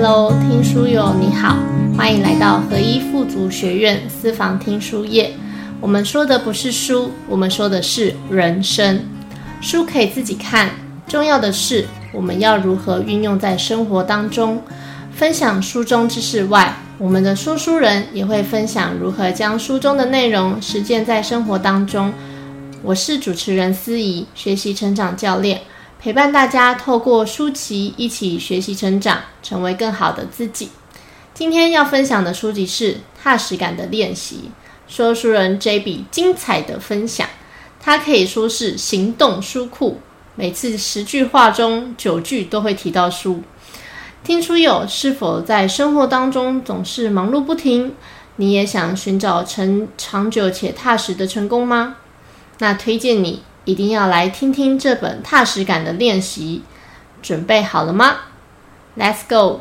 Hello，听书友你好，欢迎来到合一富足学院私房听书业。我们说的不是书，我们说的是人生。书可以自己看，重要的是我们要如何运用在生活当中。分享书中知识外，我们的说书人也会分享如何将书中的内容实践在生活当中。我是主持人思怡，学习成长教练。陪伴大家透过书籍一起学习成长，成为更好的自己。今天要分享的书籍是《踏实感的练习》，说书人 J B 精彩的分享。他可以说是行动书库，每次十句话中九句都会提到书。听书友是否在生活当中总是忙碌不停？你也想寻找成长久且踏实的成功吗？那推荐你。一定要来听听这本踏实感的练习，准备好了吗？Let's go。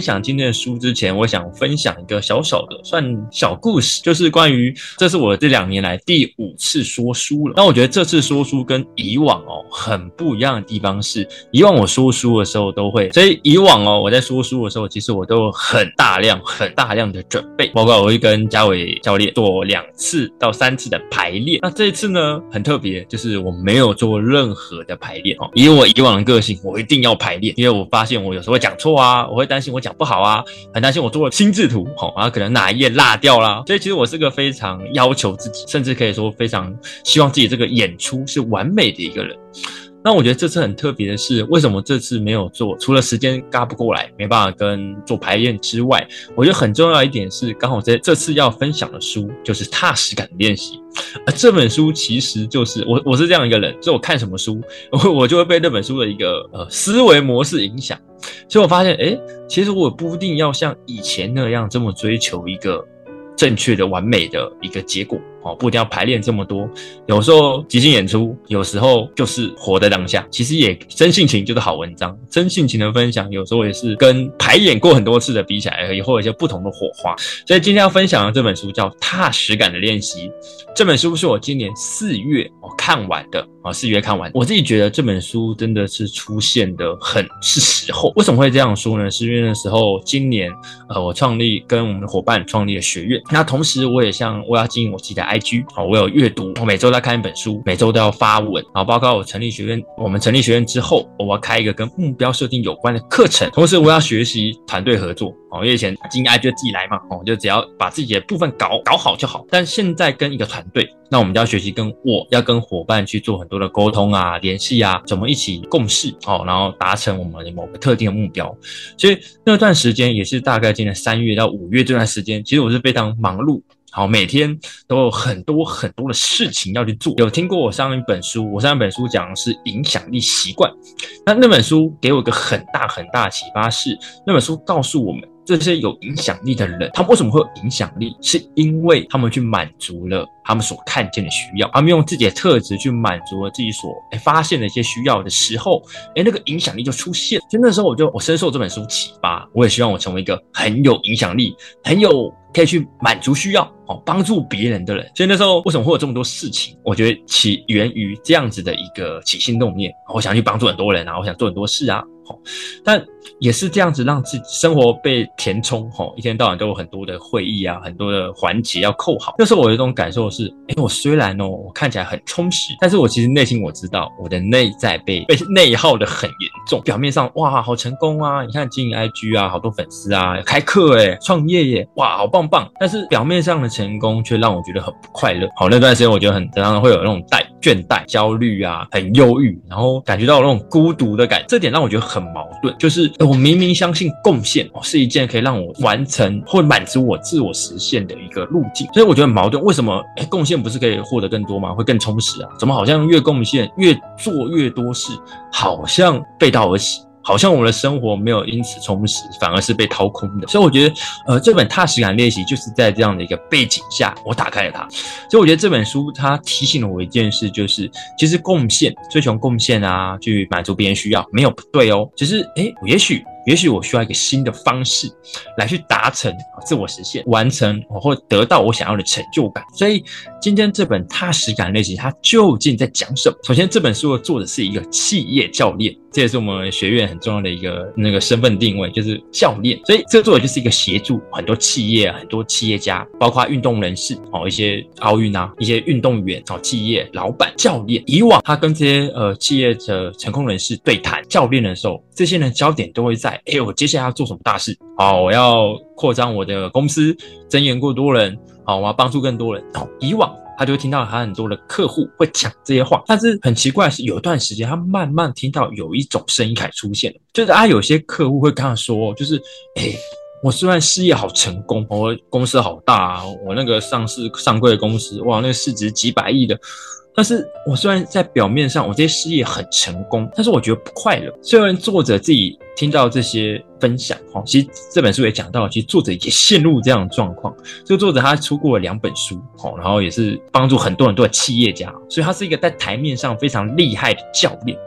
分享今天的书之前，我想分享一个小小的算小故事，就是关于这是我这两年来第五次说书了。那我觉得这次说书跟以往哦很不一样的地方是，以往我说书的时候都会，所以以往哦我在说书的时候，其实我都有很大量、很大量的准备，包括我会跟嘉伟教练做两次到三次的排练。那这一次呢很特别，就是我没有做任何的排练哦。以我以往的个性，我一定要排练，因为我发现我有时候会讲错啊，我会担心我讲。不好啊，很担心我做了心智图，好，然后可能哪一页落掉啦。所以其实我是个非常要求自己，甚至可以说非常希望自己这个演出是完美的一个人。那我觉得这次很特别的是，为什么这次没有做？除了时间嘎不过来，没办法跟做排练之外，我觉得很重要一点是，刚好在这次要分享的书就是踏实感练习。而这本书其实就是我，我是这样一个人，就我看什么书，我我就会被那本书的一个呃思维模式影响。所以我发现，哎，其实我不一定要像以前那样这么追求一个正确的、完美的一个结果。哦，不一定要排练这么多，有时候即兴演出，有时候就是活在当下。其实也真性情就是好文章，真性情的分享，有时候也是跟排演过很多次的比起来，也会有一些不同的火花。所以今天要分享的这本书叫《踏实感的练习》。这本书是我今年四月哦看完的啊，四月看完。我自己觉得这本书真的是出现的很是时候。为什么会这样说呢？是因为那时候今年呃，我创立跟我们的伙伴创立了学院，那同时我也像我要经营我自己的。I G 好，我有阅读，我每周在看一本书，每周都要发文，然后包括我成立学院，我们成立学院之后，我要开一个跟目标设定有关的课程，同时我要学习团队合作，哦，因为以前经 I G 自己来嘛，哦，就只要把自己的部分搞搞好就好，但现在跟一个团队，那我们就要学习跟我要跟伙伴去做很多的沟通啊、联系啊，怎么一起共事，哦，然后达成我们某个特定的目标，所以那段时间也是大概今年三月到五月这段时间，其实我是非常忙碌。好，每天都有很多很多的事情要去做。有听过我上一本书？我上一本书讲的是影响力习惯。那那本书给我一个很大很大的启发是，那本书告诉我们。这些有影响力的人，他们为什么会有影响力？是因为他们去满足了他们所看见的需要，他们用自己的特质去满足了自己所哎发现的一些需要的时候，哎，那个影响力就出现。就那时候，我就我深受这本书启发，我也希望我成为一个很有影响力、很有可以去满足需要、哦帮助别人的人。所以那时候为什么会有这么多事情？我觉得起源于这样子的一个起心动念，我想去帮助很多人啊，我想做很多事啊。但也是这样子，让自己生活被填充，吼，一天到晚都有很多的会议啊，很多的环节要扣好。那时候我有一种感受是，哎，我虽然哦，我看起来很充实，但是我其实内心我知道，我的内在被被内耗的很严重。表面上哇，好成功啊，你看经营 IG 啊，好多粉丝啊，开课哎，创业耶，哇，好棒棒。但是表面上的成功却让我觉得很不快乐。好，那段时间我觉得很常常会有那种怠倦怠、焦虑啊，很忧郁，然后感觉到那种孤独的感觉，这点让我觉得很矛盾。就是我明明相信贡献是一件可以让我完成或满足我自我实现的一个路径，所以我觉得很矛盾。为什么诶贡献不是可以获得更多吗？会更充实啊？怎么好像越贡献越做越多事，好像背道而驰？好像我的生活没有因此充实，反而是被掏空的。所以我觉得，呃，这本踏实感练习就是在这样的一个背景下，我打开了它。所以我觉得这本书它提醒了我一件事，就是其实贡献、追求贡献啊，去满足别人需要，没有不对哦。只是，诶，也许。也许我需要一个新的方式来去达成自我实现、完成或得到我想要的成就感。所以今天这本踏实感类型，它究竟在讲什么？首先，这本书的作者是一个企业教练，这也是我们学院很重要的一个那个身份定位，就是教练。所以这个作者就是一个协助很多企业、很多企业家，包括运动人士哦，一些奥运啊，一些运动员哦，企业老板、教练。以往他跟这些呃企业的成功人士对谈教练的时候，这些人焦点都会在：哎，我接下来要做什么大事？哦，我要扩张我的公司，增援过多人。好，我要帮助更多人。哦，以往。他就听到他很多的客户会讲这些话，但是很奇怪是，有一段时间他慢慢听到有一种声音开始出现了，就是啊，有些客户会跟他说，就是，哎，我虽然事业好成功，我公司好大，我那个上市上柜的公司，哇，那个市值几百亿的。但是我虽然在表面上我这些事业很成功，但是我觉得不快乐。虽然作者自己听到这些分享，哈，其实这本书也讲到，其实作者也陷入这样的状况。这个作者他出过两本书，哦，然后也是帮助很多很多的企业家，所以他是一个在台面上非常厉害的教练，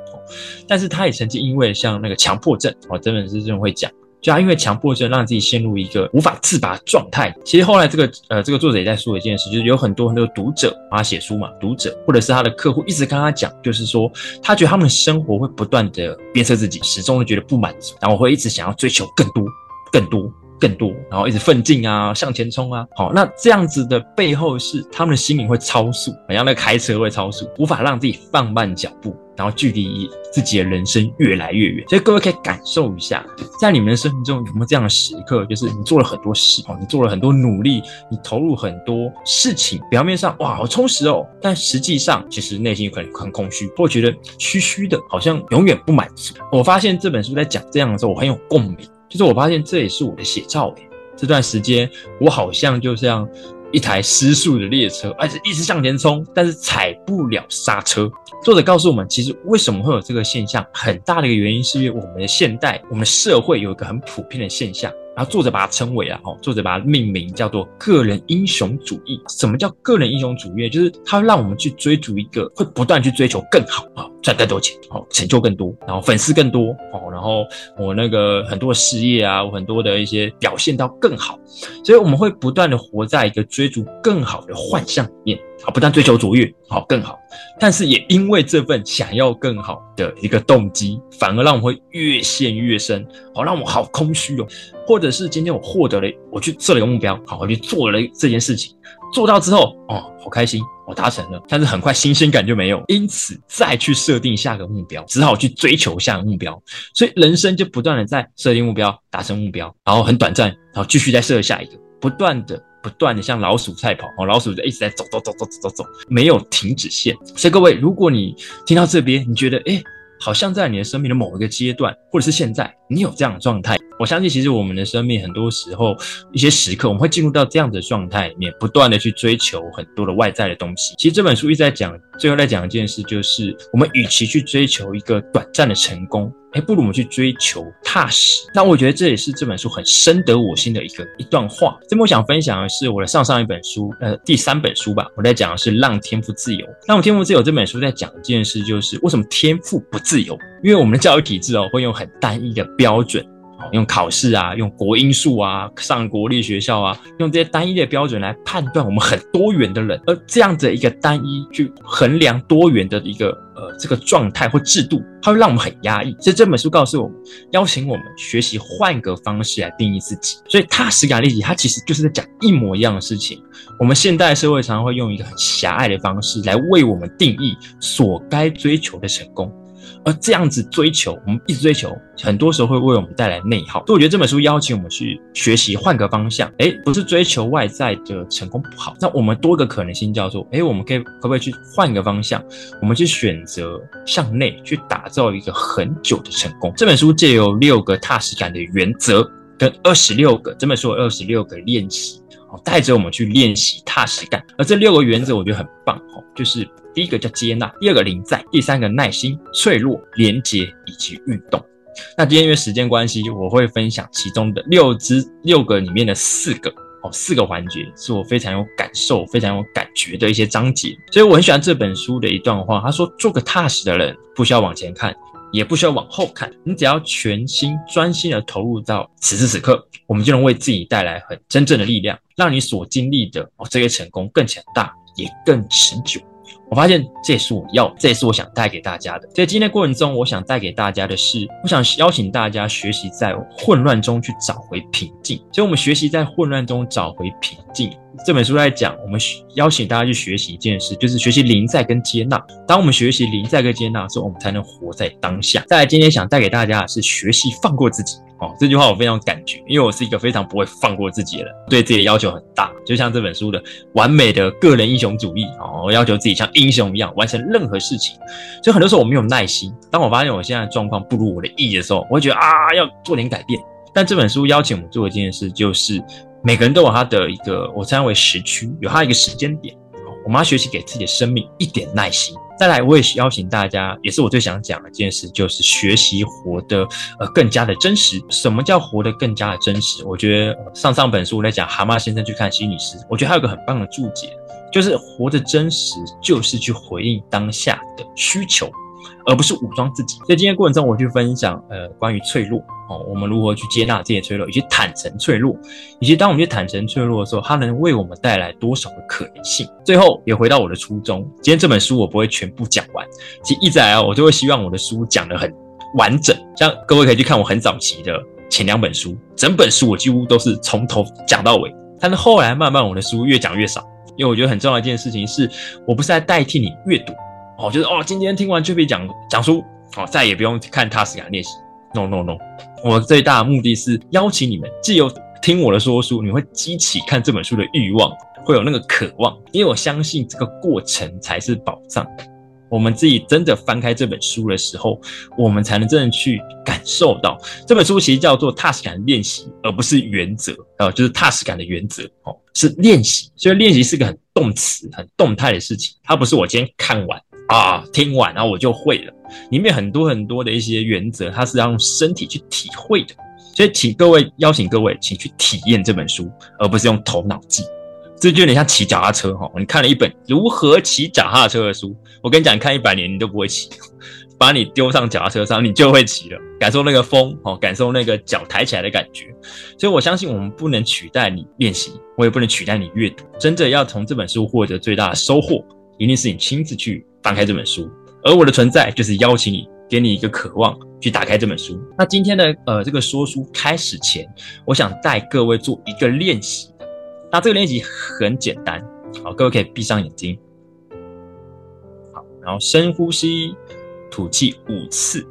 但是他也曾经因为像那个强迫症，哦，这本书真的会讲。就他因为强迫症让自己陷入一个无法自拔的状态。其实后来这个呃这个作者也在说一件事，就是有很多很多读者帮他写书嘛，读者或者是他的客户一直跟他讲，就是说他觉得他们的生活会不断的鞭策自己，始终都觉得不满足，然后会一直想要追求更多、更多、更多，然后一直奋进啊，向前冲啊。好，那这样子的背后是他们的心灵会超速，好像那个开车会超速，无法让自己放慢脚步。然后距离自己的人生越来越远，所以各位可以感受一下，在你们的生命中有没有这样的时刻，就是你做了很多事哦，你做了很多努力，你投入很多事情，表面上哇好充实哦，但实际上其实内心可能很空虚，或觉得虚虚的，好像永远不满足。我发现这本书在讲这样的时候，我很有共鸣，就是我发现这也是我的写照诶。这段时间我好像就像。一台失速的列车，而且一直向前冲，但是踩不了刹车。作者告诉我们，其实为什么会有这个现象，很大的一个原因是因为我们的现代，我们社会有一个很普遍的现象。然后作者把它称为啊，哦，作者把它命名叫做个人英雄主义。什么叫个人英雄主义？就是它让我们去追逐一个，会不断去追求更好啊，赚更多钱，哦，成就更多，然后粉丝更多，哦，然后我那个很多事业啊，我很多的一些表现到更好，所以我们会不断的活在一个追逐更好的幻象里面。啊，不但追求卓越，好更好，但是也因为这份想要更好的一个动机，反而让我们会越陷越深，好让我好空虚哦。或者是今天我获得了，我去设了一个目标，好，我去做了这件事情，做到之后，哦，好开心，我达成了，但是很快新鲜感就没有，因此再去设定下个目标，只好去追求下个目标，所以人生就不断的在设定目标，达成目标，然后很短暂，然后继续再设下一个，不断的。不断的像老鼠赛跑哦，老鼠就一直在走走走走走走走，没有停止线。所以各位，如果你听到这边，你觉得哎，好像在你的生命的某一个阶段，或者是现在，你有这样的状态，我相信其实我们的生命很多时候一些时刻，我们会进入到这样的状态里面，不断的去追求很多的外在的东西。其实这本书一直在讲，最后在讲一件事，就是我们与其去追求一个短暂的成功。哎，不如我们去追求踏实。那我觉得这也是这本书很深得我心的一个一段话。这么我想分享的是我的上上一本书，呃，第三本书吧。我在讲的是《让天赋自由》。那让天赋自由这本书在讲一件事，就是为什么天赋不自由？因为我们的教育体制哦，会用很单一的标准，用考试啊，用国英数啊，上国立学校啊，用这些单一的标准来判断我们很多元的人。而这样的一个单一去衡量多元的一个。呃，这个状态或制度，它会让我们很压抑。所以这本书告诉我们，邀请我们学习换个方式来定义自己。所以踏实感利己，它其实就是在讲一模一样的事情。我们现代社会常常会用一个很狭隘的方式来为我们定义所该追求的成功。而这样子追求，我们一直追求，很多时候会为我们带来内耗。所以我觉得这本书邀请我们去学习，换个方向。哎，不是追求外在的成功不好，那我们多个可能性叫做，哎，我们可以可不可以去换个方向？我们去选择向内去打造一个很久的成功。这本书借由六个踏实感的原则，跟二十六个，这本书有二十六个练习，哦，带着我们去练习踏实感。而这六个原则，我觉得很棒，哦，就是。第一个叫接纳，第二个临在，第三个耐心、脆弱、连接以及运动。那今天因为时间关系，我会分享其中的六支六个里面的四个哦，四个环节是我非常有感受、非常有感觉的一些章节。所以我很喜欢这本书的一段话，他说：“做个踏实的人，不需要往前看，也不需要往后看，你只要全心专心的投入到此时此刻，我们就能为自己带来很真正的力量，让你所经历的哦这些成功更强大，也更持久。”我发现这也是我要，这也是我想带给大家的。在今天过程中，我想带给大家的是，我想邀请大家学习在混乱中去找回平静。所以，我们学习在混乱中找回平静。这本书在讲，我们邀请大家去学习一件事，就是学习临在跟接纳。当我们学习临在跟接纳的时候，我们才能活在当下。再来，今天想带给大家的是学习放过自己。哦，这句话我非常感觉，因为我是一个非常不会放过自己的人，对自己的要求很大。就像这本书的完美的个人英雄主义哦，要求自己像英雄一样完成任何事情。所以很多时候我没有耐心。当我发现我现在状况不如我的意的时候，我会觉得啊，要做点改变。但这本书邀请我们做一件事，就是每个人都有他的一个我称为时区，有他一个时间点。我们要学习给自己的生命一点耐心。再来，我也邀请大家，也是我最想讲的一件事，就是学习活得呃更加的真实。什么叫活得更加的真实？我觉得上上本书在讲蛤蟆先生去看心理师，我觉得他有个很棒的注解，就是活得真实，就是去回应当下的需求。而不是武装自己。在今天过程中，我去分享呃关于脆弱哦，我们如何去接纳这些脆弱，以及坦诚脆弱，以及当我们去坦诚脆弱的时候，它能为我们带来多少的可能性。最后也回到我的初衷，今天这本书我不会全部讲完，其实一直来啊，我就会希望我的书讲得很完整。像各位可以去看我很早期的前两本书，整本书我几乎都是从头讲到尾。但是后来慢慢我的书越讲越少，因为我觉得很重要一件事情是我不是在代替你阅读。哦，就是哦，今天听完就可以讲讲书，哦，再也不用看踏实感练习。No No No，我最大的目的是邀请你们，既有听我的说书，你会激起看这本书的欲望，会有那个渴望，因为我相信这个过程才是宝藏。我们自己真的翻开这本书的时候，我们才能真的去感受到这本书其实叫做踏实感练习，而不是原则啊，就是踏实感的原则哦，是练习。所以练习是个很动词、很动态的事情，它不是我今天看完。啊，听完然后我就会了。里面很多很多的一些原则，它是要用身体去体会的。所以，请各位邀请各位，请去体验这本书，而不是用头脑记。这就有点像骑脚踏车哈。你看了一本如何骑脚踏车的书，我跟你讲，看一百年你都不会骑。把你丢上脚踏车上，你就会骑了，感受那个风哦，感受那个脚抬起来的感觉。所以我相信，我们不能取代你练习，我也不能取代你阅读。真的要从这本书获得最大的收获，一定是你亲自去。翻开这本书，而我的存在就是邀请你，给你一个渴望去打开这本书。那今天的呃这个说书开始前，我想带各位做一个练习。那这个练习很简单，好，各位可以闭上眼睛，好，然后深呼吸，吐气五次。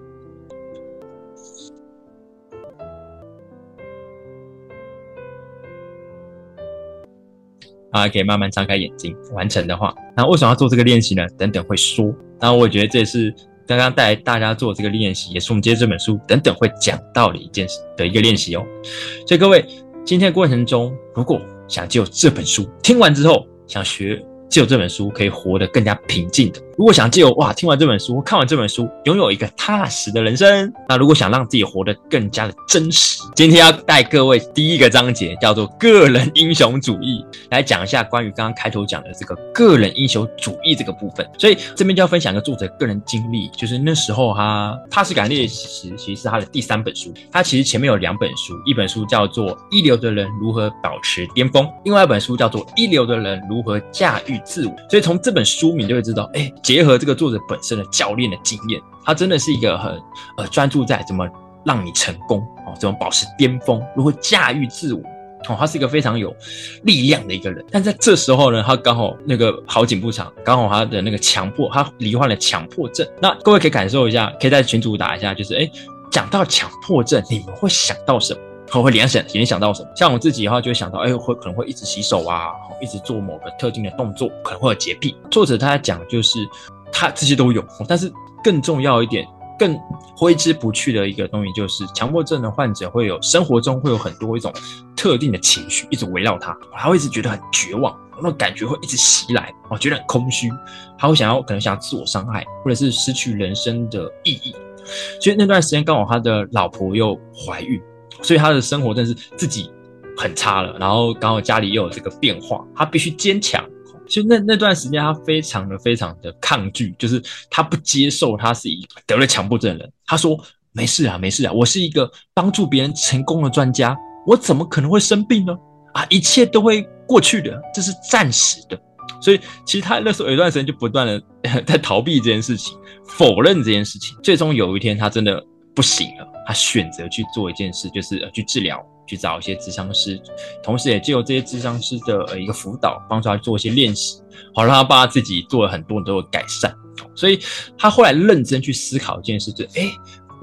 啊，可以慢慢张开眼睛。完成的话，那为什么要做这个练习呢？等等会说。那我觉得这也是刚刚带大家做这个练习，也是我们今天这本书等等会讲到的一件事的一个练习哦。所以各位，今天过程中，如果想就这本书听完之后想学。借这本书可以活得更加平静的。如果想借由哇听完这本书，看完这本书，拥有一个踏实的人生，那如果想让自己活得更加的真实，今天要带各位第一个章节叫做个人英雄主义，来讲一下关于刚刚开头讲的这个个人英雄主义这个部分。所以这边就要分享一个作者个人经历，就是那时候他踏实感练习其实是他的第三本书。他其实前面有两本书，一本书叫做《一流的人如何保持巅峰》，另外一本书叫做《一流的人如何驾驭》。自我，所以从这本书名就会知道，哎，结合这个作者本身的教练的经验，他真的是一个很呃专注在怎么让你成功哦，怎么保持巅峰，如何驾驭自我哦，他是一个非常有力量的一个人。但在这时候呢，他刚好那个好景不长，刚好他的那个强迫，他罹患了强迫症。那各位可以感受一下，可以在群组打一下，就是哎，讲到强迫症，你们会想到什么？会联想联想到什么？像我自己的话，就会想到，哎，会可能会一直洗手啊，一直做某个特定的动作，可能会有洁癖。作者他在讲，就是他这些都有，但是更重要一点，更挥之不去的一个东西，就是强迫症的患者会有生活中会有很多一种特定的情绪一直围绕他，他会一直觉得很绝望，那种感觉会一直袭来，哦，觉得很空虚，他会想要可能想要自我伤害，或者是失去人生的意义。所以那段时间刚好他的老婆又怀孕。所以他的生活真是自己很差了，然后刚好家里又有这个变化，他必须坚强。所以那那段时间他非常的非常的抗拒，就是他不接受他是一个得了强迫症的人。他说：“没事啊，没事啊，我是一个帮助别人成功的专家，我怎么可能会生病呢？啊，一切都会过去的，这是暂时的。”所以其实他那时候有一段时间就不断的在逃避这件事情，否认这件事情。最终有一天他真的不行了，他选择去做一件事，就是呃去治疗，去找一些智商师，同时也借由这些智商师的呃一个辅导，帮助他做一些练习，好让他帮他自己做了很多很多的改善。所以他后来认真去思考一件事，就哎，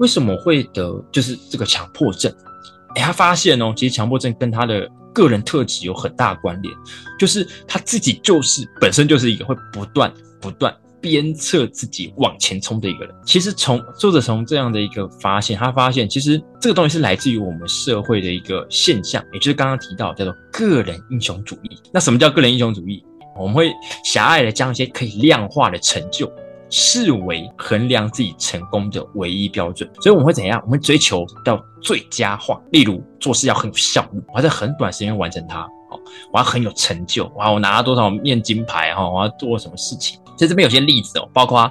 为什么会得就是这个强迫症？哎，他发现哦，其实强迫症跟他的个人特质有很大关联，就是他自己就是本身就是一个会不断不断鞭策自己往前冲的一个人。其实从作者从这样的一个发现，他发现其实这个东西是来自于我们社会的一个现象，也就是刚刚提到叫做个人英雄主义。那什么叫个人英雄主义？我们会狭隘的将一些可以量化的成就。视为衡量自己成功的唯一标准，所以我们会怎样？我们追求到最佳化，例如做事要很有效率，我要在很短时间完成它。好，我要很有成就，哇，我拿了多少面金牌？哈，我要做什么事情？在这边有些例子哦，包括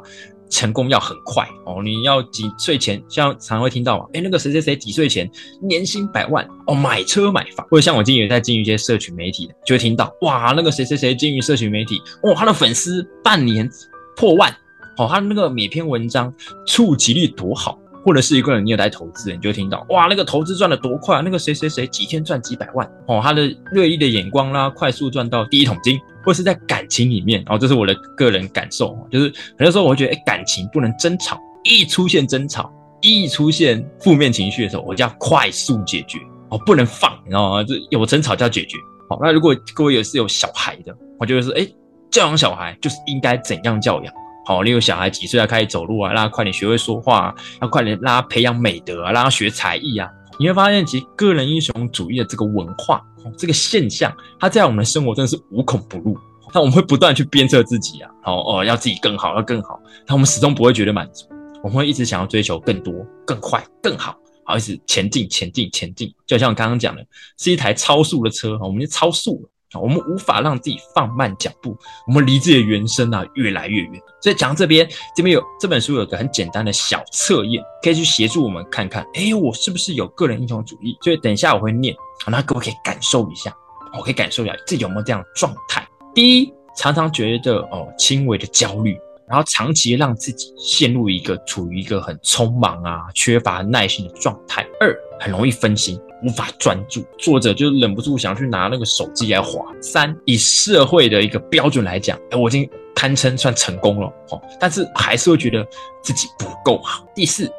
成功要很快哦，你要几岁前，像常会听到嘛，哎，那个谁谁谁几岁前年薪百万哦，买车买房，或者像我经营在经营一些社群媒体的，就会听到哇，那个谁谁谁经营社群媒体，哦，他的粉丝半年破万。哦，他那个每篇文章触及率多好，或者是一个人你有在投资，你就听到哇，那个投资赚的多快，那个谁谁谁几天赚几百万哦，他的锐利的眼光啦，快速赚到第一桶金，或是在感情里面，哦，这是我的个人感受，就是很多时候我会觉得，哎，感情不能争吵，一出现争吵，一出现负面情绪的时候，我就要快速解决，哦，不能放，你知道吗？就有争吵就要解决。好，那如果各位也是有小孩的，我就会说，哎，教养小孩就是应该怎样教养。哦，例如小孩几岁要开始走路啊，让他快点学会说话啊，要快点让他培养美德啊，让他学才艺啊。你会发现，其实个人英雄主义的这个文化，这个现象，它在我们的生活真的是无孔不入。那我们会不断去鞭策自己啊，哦哦，要自己更好，要更好。但我们始终不会觉得满足，我们会一直想要追求更多、更快、更好，好一直前进、前进、前进。就像我刚刚讲的，是一台超速的车，我们就超速了。我们无法让自己放慢脚步，我们离自己的原生啊越来越远。所以讲到这边，这边有这本书有个很简单的小测验，可以去协助我们看看，哎，我是不是有个人英雄主义？所以等一下我会念，那各位可以感受一下，我可以感受一下自己有没有这样的状态。第一，常常觉得哦轻微的焦虑。然后长期让自己陷入一个处于一个很匆忙啊、缺乏耐心的状态。二，很容易分心，无法专注。作者就忍不住想去拿那个手机来划。三，以社会的一个标准来讲，哎，我已经堪称算成功了哦，但是还是会觉得自己不够好。第四，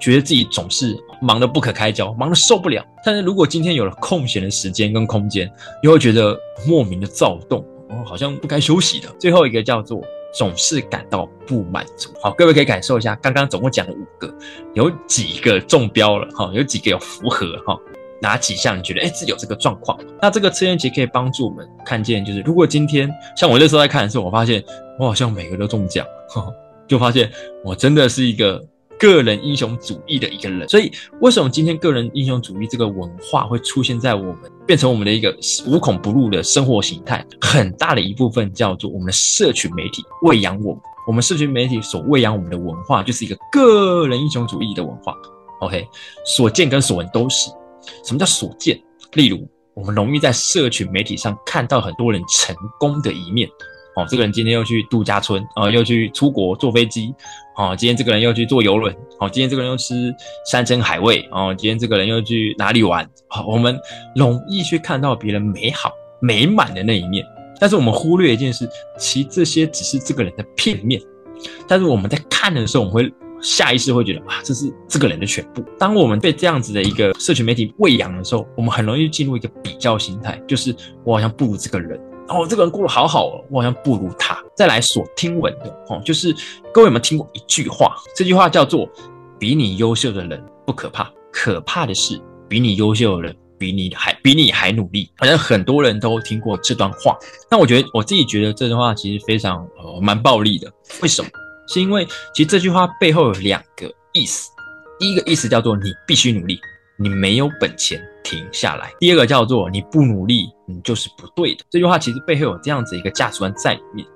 觉得自己总是忙得不可开交，忙得受不了。但是如果今天有了空闲的时间跟空间，又会觉得莫名的躁动，哦，好像不该休息的。最后一个叫做。总是感到不满足。好，各位可以感受一下，刚刚总共讲了五个，有几个中标了？哈，有几个有符合？哈，哪几项你觉得哎自己有这个状况？那这个测验其实可以帮助我们看见，就是如果今天像我那时候在看的时候，我发现我好像每个都中奖，就发现我真的是一个。个人英雄主义的一个人，所以为什么今天个人英雄主义这个文化会出现在我们，变成我们的一个无孔不入的生活形态？很大的一部分叫做我们的社群媒体喂养我们，我们社群媒体所喂养我们的文化就是一个个人英雄主义的文化。OK，所见跟所闻都是。什么叫所见？例如，我们容易在社群媒体上看到很多人成功的一面。哦，这个人今天又去度假村，啊，又去出国坐飞机，哦，今天这个人又去坐游轮，哦，今天这个人又吃山珍海味，哦，今天这个人又去哪里玩？哦，我们容易去看到别人美好美满的那一面，但是我们忽略一件事，其实这些只是这个人的片面。但是我们在看的时候，我们会下意识会觉得啊，这是这个人的全部。当我们被这样子的一个社群媒体喂养的时候，我们很容易进入一个比较心态，就是我好像不如这个人。哦，这个人过得好好哦，我好像不如他。再来所听闻的哦，就是各位有没有听过一句话？这句话叫做“比你优秀的人不可怕，可怕的是比你优秀的人比你还比你还努力”。好像很多人都听过这段话。那我觉得我自己觉得这段话其实非常呃蛮暴力的。为什么？是因为其实这句话背后有两个意思。第一个意思叫做你必须努力，你没有本钱。停下来。第二个叫做你不努力，你就是不对的。这句话其实背后有这样子一个价值观在里面。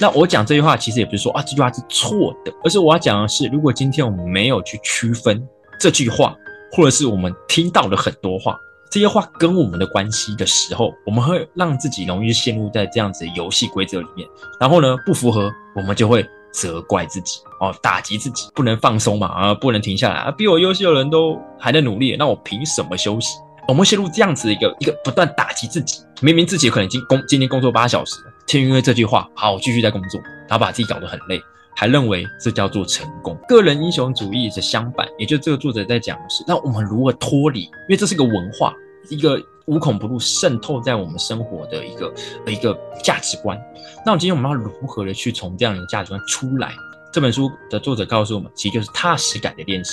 那我讲这句话其实也不是说啊这句话是错的，而是我要讲的是，如果今天我们没有去区分这句话，或者是我们听到了很多话，这些话跟我们的关系的时候，我们会让自己容易陷入在这样子游戏规则里面。然后呢，不符合，我们就会责怪自己哦，打击自己，不能放松嘛啊，不能停下来啊，比我优秀的人都还在努力，那我凭什么休息？我们陷入这样子的一个一个不断打击自己，明明自己可能已经工今天工作八小时了，天因为这句话，好，我继续在工作，然后把自己搞得很累。还认为这叫做成功，个人英雄主义是相反，也就这个作者在讲的是，那我们如何脱离？因为这是个文化，一个无孔不入渗透在我们生活的一个一个价值观。那我今天我们要如何的去从这样的价值观出来？这本书的作者告诉我们，其实就是踏实感的练习。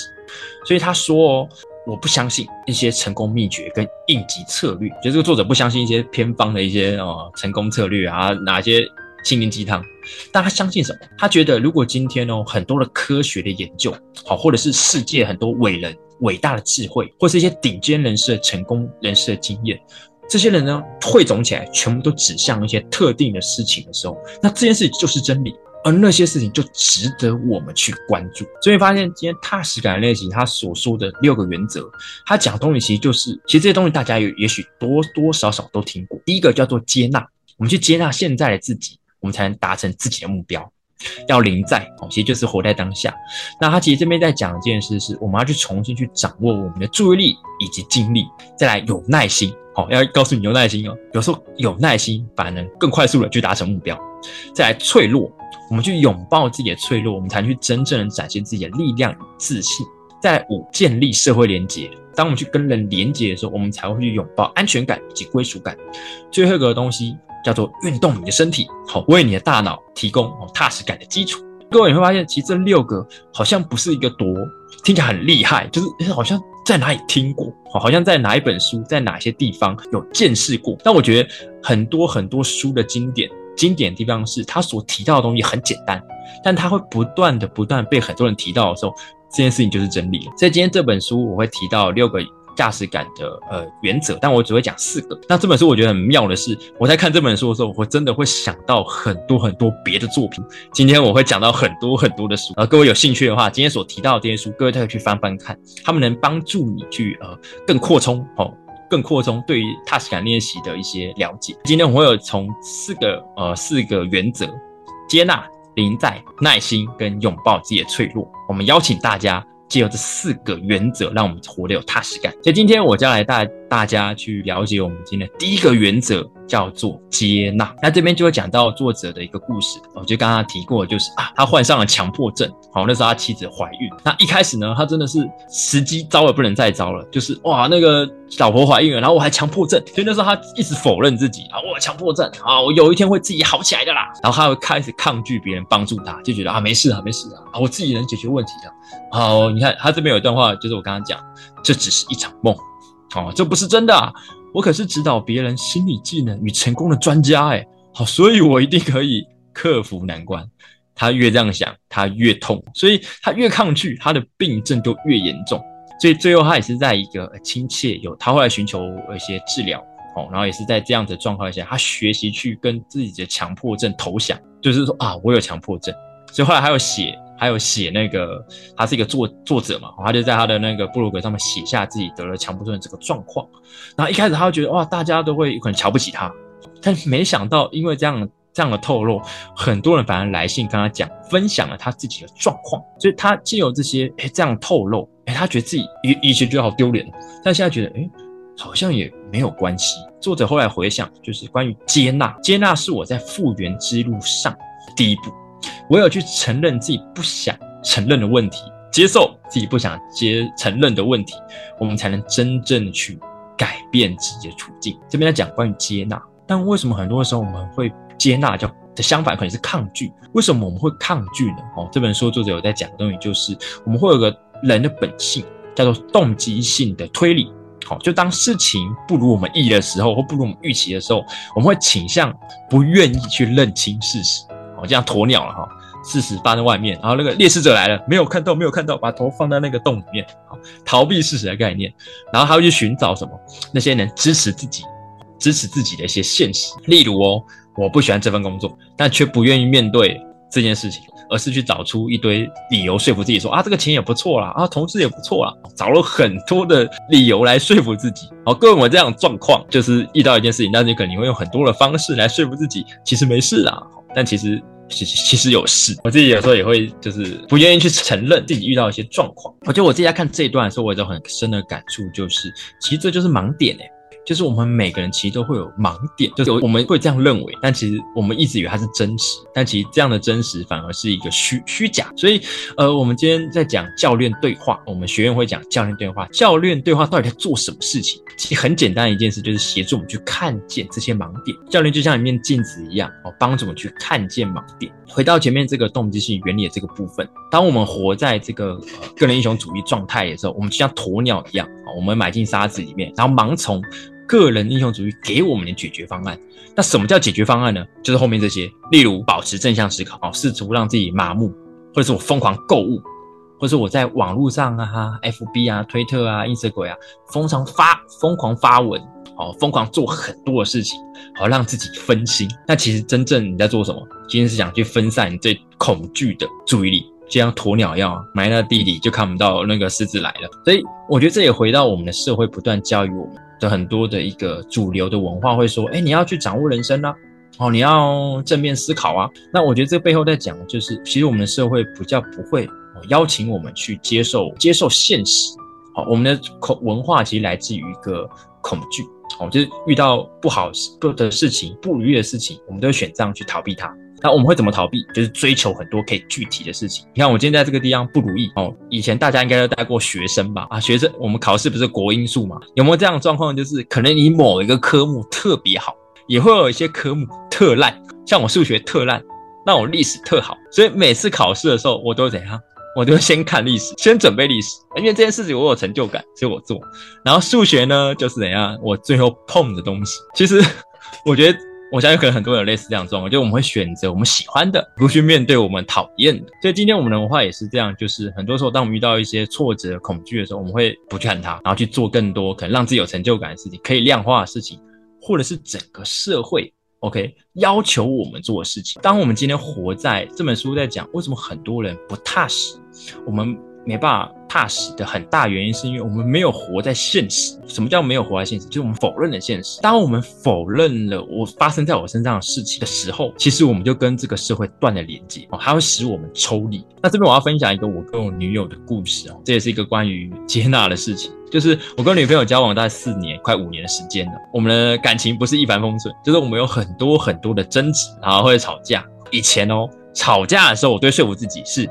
所以他说哦，我不相信一些成功秘诀跟应急策略，就这个作者不相信一些偏方的一些哦成功策略啊，哪些？心灵鸡汤，但他相信什么？他觉得如果今天哦，很多的科学的研究，好，或者是世界很多伟人伟大的智慧，或是一些顶尖人士的成功人士的经验，这些人呢汇总起来，全部都指向一些特定的事情的时候，那这件事情就是真理，而那些事情就值得我们去关注。所以发现今天踏实感练习他所说的六个原则，他讲东西其实就是，其实这些东西大家有也许多多少少都听过。第一个叫做接纳，我们去接纳现在的自己。我们才能达成自己的目标，要临在哦，其实就是活在当下。那他其实这边在讲一件事，是我们要去重新去掌握我们的注意力以及精力，再来有耐心哦，要告诉你有耐心哦。有时候有耐心反而能更快速的去达成目标。再来脆弱，我们去拥抱自己的脆弱，我们才能去真正的展现自己的力量与自信。再五，建立社会连结，当我们去跟人连接的时候，我们才会去拥抱安全感以及归属感。最后一个东西。叫做运动你的身体，好为你的大脑提供哦踏实感的基础。各位你会发现，其实这六个好像不是一个多听起来很厉害，就是好像在哪里听过，好像在哪一本书，在哪些地方有见识过。但我觉得很多很多书的经典，经典的地方是它所提到的东西很简单，但它会不断的不断被很多人提到的时候，这件事情就是真理了。所以今天这本书我会提到六个。驾驶感的呃原则，但我只会讲四个。那这本书我觉得很妙的是，我在看这本书的时候，我真的会想到很多很多别的作品。今天我会讲到很多很多的书，呃，各位有兴趣的话，今天所提到的这些书，各位都可以去翻翻看，他们能帮助你去呃更扩充哦，更扩充对于踏实感练习的一些了解。今天我会有从四个呃四个原则：接纳、临在、耐心跟拥抱自己的脆弱。我们邀请大家。借由这四个原则，让我们活得有踏实感。所以今天我将来带大家去了解我们今天第一个原则。叫做接纳，那这边就会讲到作者的一个故事。我就刚刚提过，就是啊，他患上了强迫症。好，那时候他妻子怀孕。那一开始呢，他真的是时机糟了不能再糟了，就是哇，那个老婆怀孕了，然后我还强迫症。所以那时候他一直否认自己啊，我强迫症啊，我有一天会自己好起来的啦。然后他会开始抗拒别人帮助他，就觉得啊，没事啊，没事啊，啊，我自己能解决问题的。好，你看他这边有一段话，就是我刚刚讲，这只是一场梦，哦，这不是真的。我可是指导别人心理技能与成功的专家哎，好，所以我一定可以克服难关。他越这样想，他越痛，所以他越抗拒，他的病症就越严重。所以最后他也是在一个亲切有，他后来寻求一些治疗，哦，然后也是在这样的状况下，他学习去跟自己的强迫症投降，就是说啊，我有强迫症。所以后来还有写。还有写那个，他是一个作作者嘛，他就在他的那个部落格上面写下自己得了强迫症的这个状况。然后一开始他会觉得哇，大家都会可能瞧不起他，但没想到因为这样这样的透露，很多人反而来信跟他讲，分享了他自己的状况。所以他既有这些哎这样透露，哎他觉得自己以以前觉得好丢脸，但现在觉得哎好像也没有关系。作者后来回想，就是关于接纳，接纳是我在复原之路上第一步。唯有去承认自己不想承认的问题，接受自己不想接承认的问题，我们才能真正去改变自己的处境。这边在讲关于接纳，但为什么很多时候我们会接纳，叫的相反可能是抗拒？为什么我们会抗拒呢？哦，这本书作者有在讲的东西，就是我们会有个人的本性，叫做动机性的推理。好，就当事情不如我们意的时候，或不如我们预期的时候，我们会倾向不愿意去认清事实。这样鸵鸟了哈，事实放在外面，然后那个猎食者来了，没有看到，没有看到，把头放在那个洞里面，好逃避事实的概念，然后他会去寻找什么？那些能支持自己、支持自己的一些现实。例如哦，我不喜欢这份工作，但却不愿意面对这件事情，而是去找出一堆理由说服自己说啊，这个钱也不错啦，啊，同事也不错啦，找了很多的理由来说服自己。好，各位我这样状况就是遇到一件事情，那你可能会用很多的方式来说服自己，其实没事啊，但其实。其实其实有事，我自己有时候也会就是不愿意去承认自己遇到一些状况。我觉得我自己在看这一段的时候，我有很深的感触，就是其实这就是盲点哎。就是我们每个人其实都会有盲点，就是我们会这样认为，但其实我们一直以为它是真实，但其实这样的真实反而是一个虚虚假。所以，呃，我们今天在讲教练对话，我们学院会讲教练对话。教练对话到底在做什么事情？其实很简单一件事，就是协助我们去看见这些盲点。教练就像一面镜子一样，哦，帮助我们去看见盲点。回到前面这个动机性原理的这个部分，当我们活在这个个人英雄主义状态的时候，我们就像鸵鸟一样，我们埋进沙子里面，然后盲从。个人英雄主义给我们的解决方案，那什么叫解决方案呢？就是后面这些，例如保持正向思考，哦，试图让自己麻木，或者是我疯狂购物，或者是我在网络上啊，FB 啊、推特啊、Instagram 啊，疯狂发疯狂发文，哦，疯狂做很多的事情，好让自己分心。那其实真正你在做什么？今天是想去分散你最恐惧的注意力，就像鸵鸟一样，埋在地里就看不到那个狮子来了。所以我觉得这也回到我们的社会不断教育我们。很多的一个主流的文化会说，哎，你要去掌握人生啊，哦，你要正面思考啊。那我觉得这背后在讲，就是其实我们的社会比较不会邀请我们去接受接受现实。好，我们的恐文化其实来自于一个恐惧，哦，就是遇到不好不的事情、不如意的事情，我们都会选这样去逃避它。那我们会怎么逃避？就是追求很多可以具体的事情。你看，我今天在这个地方不如意哦。以前大家应该都带过学生吧？啊，学生，我们考试不是国英数嘛？有没有这样的状况？就是可能你某一个科目特别好，也会有一些科目特烂。像我数学特烂，那我历史特好。所以每次考试的时候，我都怎样？我就先看历史，先准备历史，因为这件事情我有成就感，所以我做。然后数学呢，就是怎样？我最后碰的东西。其实 我觉得。我相信可能很多人有类似这样状况，就我们会选择我们喜欢的，不去面对我们讨厌的。所以今天我们的文化也是这样，就是很多时候当我们遇到一些挫折、恐惧的时候，我们会不去看它，然后去做更多可能让自己有成就感的事情，可以量化的事情，或者是整个社会 OK 要求我们做的事情。当我们今天活在这本书在讲为什么很多人不踏实，我们。没办法踏实的很大原因，是因为我们没有活在现实。什么叫没有活在现实？就是我们否认了现实。当我们否认了我发生在我身上的事情的时候，其实我们就跟这个社会断了连接哦，它会使我们抽离。那这边我要分享一个我跟我女友的故事哦，这也是一个关于接纳的事情。就是我跟女朋友交往大概四年，快五年的时间了，我们的感情不是一帆风顺，就是我们有很多很多的争执，然后会吵架。以前哦。吵架的时候，我都说服自己是，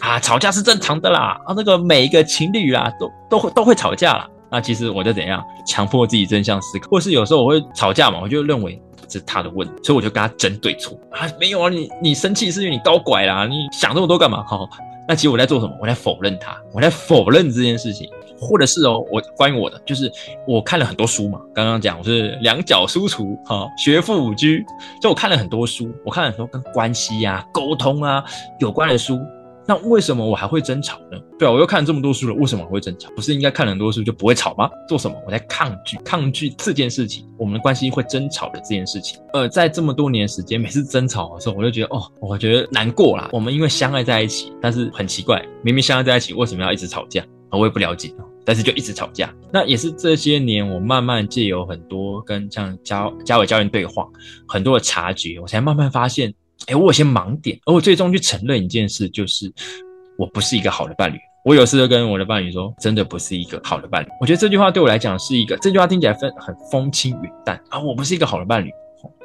啊，吵架是正常的啦，啊，那个每一个情侣啦，都都会都会吵架啦。那其实我就怎样，强迫自己正向思考，或是有时候我会吵架嘛，我就认为是他的问题，所以我就跟他争对错啊，没有啊，你你生气是因为你高拐啦，你想这么多干嘛？好，那其实我在做什么？我在否认他，我在否认这件事情。或者是哦，我关于我的就是我看了很多书嘛，刚刚讲我是两脚书橱哈，学富五居，就我看了很多书，我看了很多跟关系啊、沟通啊有关的书。那为什么我还会争吵呢？对啊，我又看了这么多书了，为什么会争吵？不是应该看了很多书就不会吵吗？做什么？我在抗拒，抗拒这件事情，我们的关系会争吵的这件事情。呃，在这么多年时间，每次争吵的时候，我就觉得哦，我觉得难过啦。我们因为相爱在一起，但是很奇怪，明明相爱在一起，为什么要一直吵架？我也不了解。但是就一直吵架，那也是这些年我慢慢借由很多跟像嘉嘉伟教练对话，很多的察觉，我才慢慢发现，哎，我有些盲点，而我最终去承认一件事，就是我不是一个好的伴侣。我有时候跟我的伴侣说，真的不是一个好的伴侣。我觉得这句话对我来讲是一个，这句话听起来分很风轻云淡啊，我不是一个好的伴侣。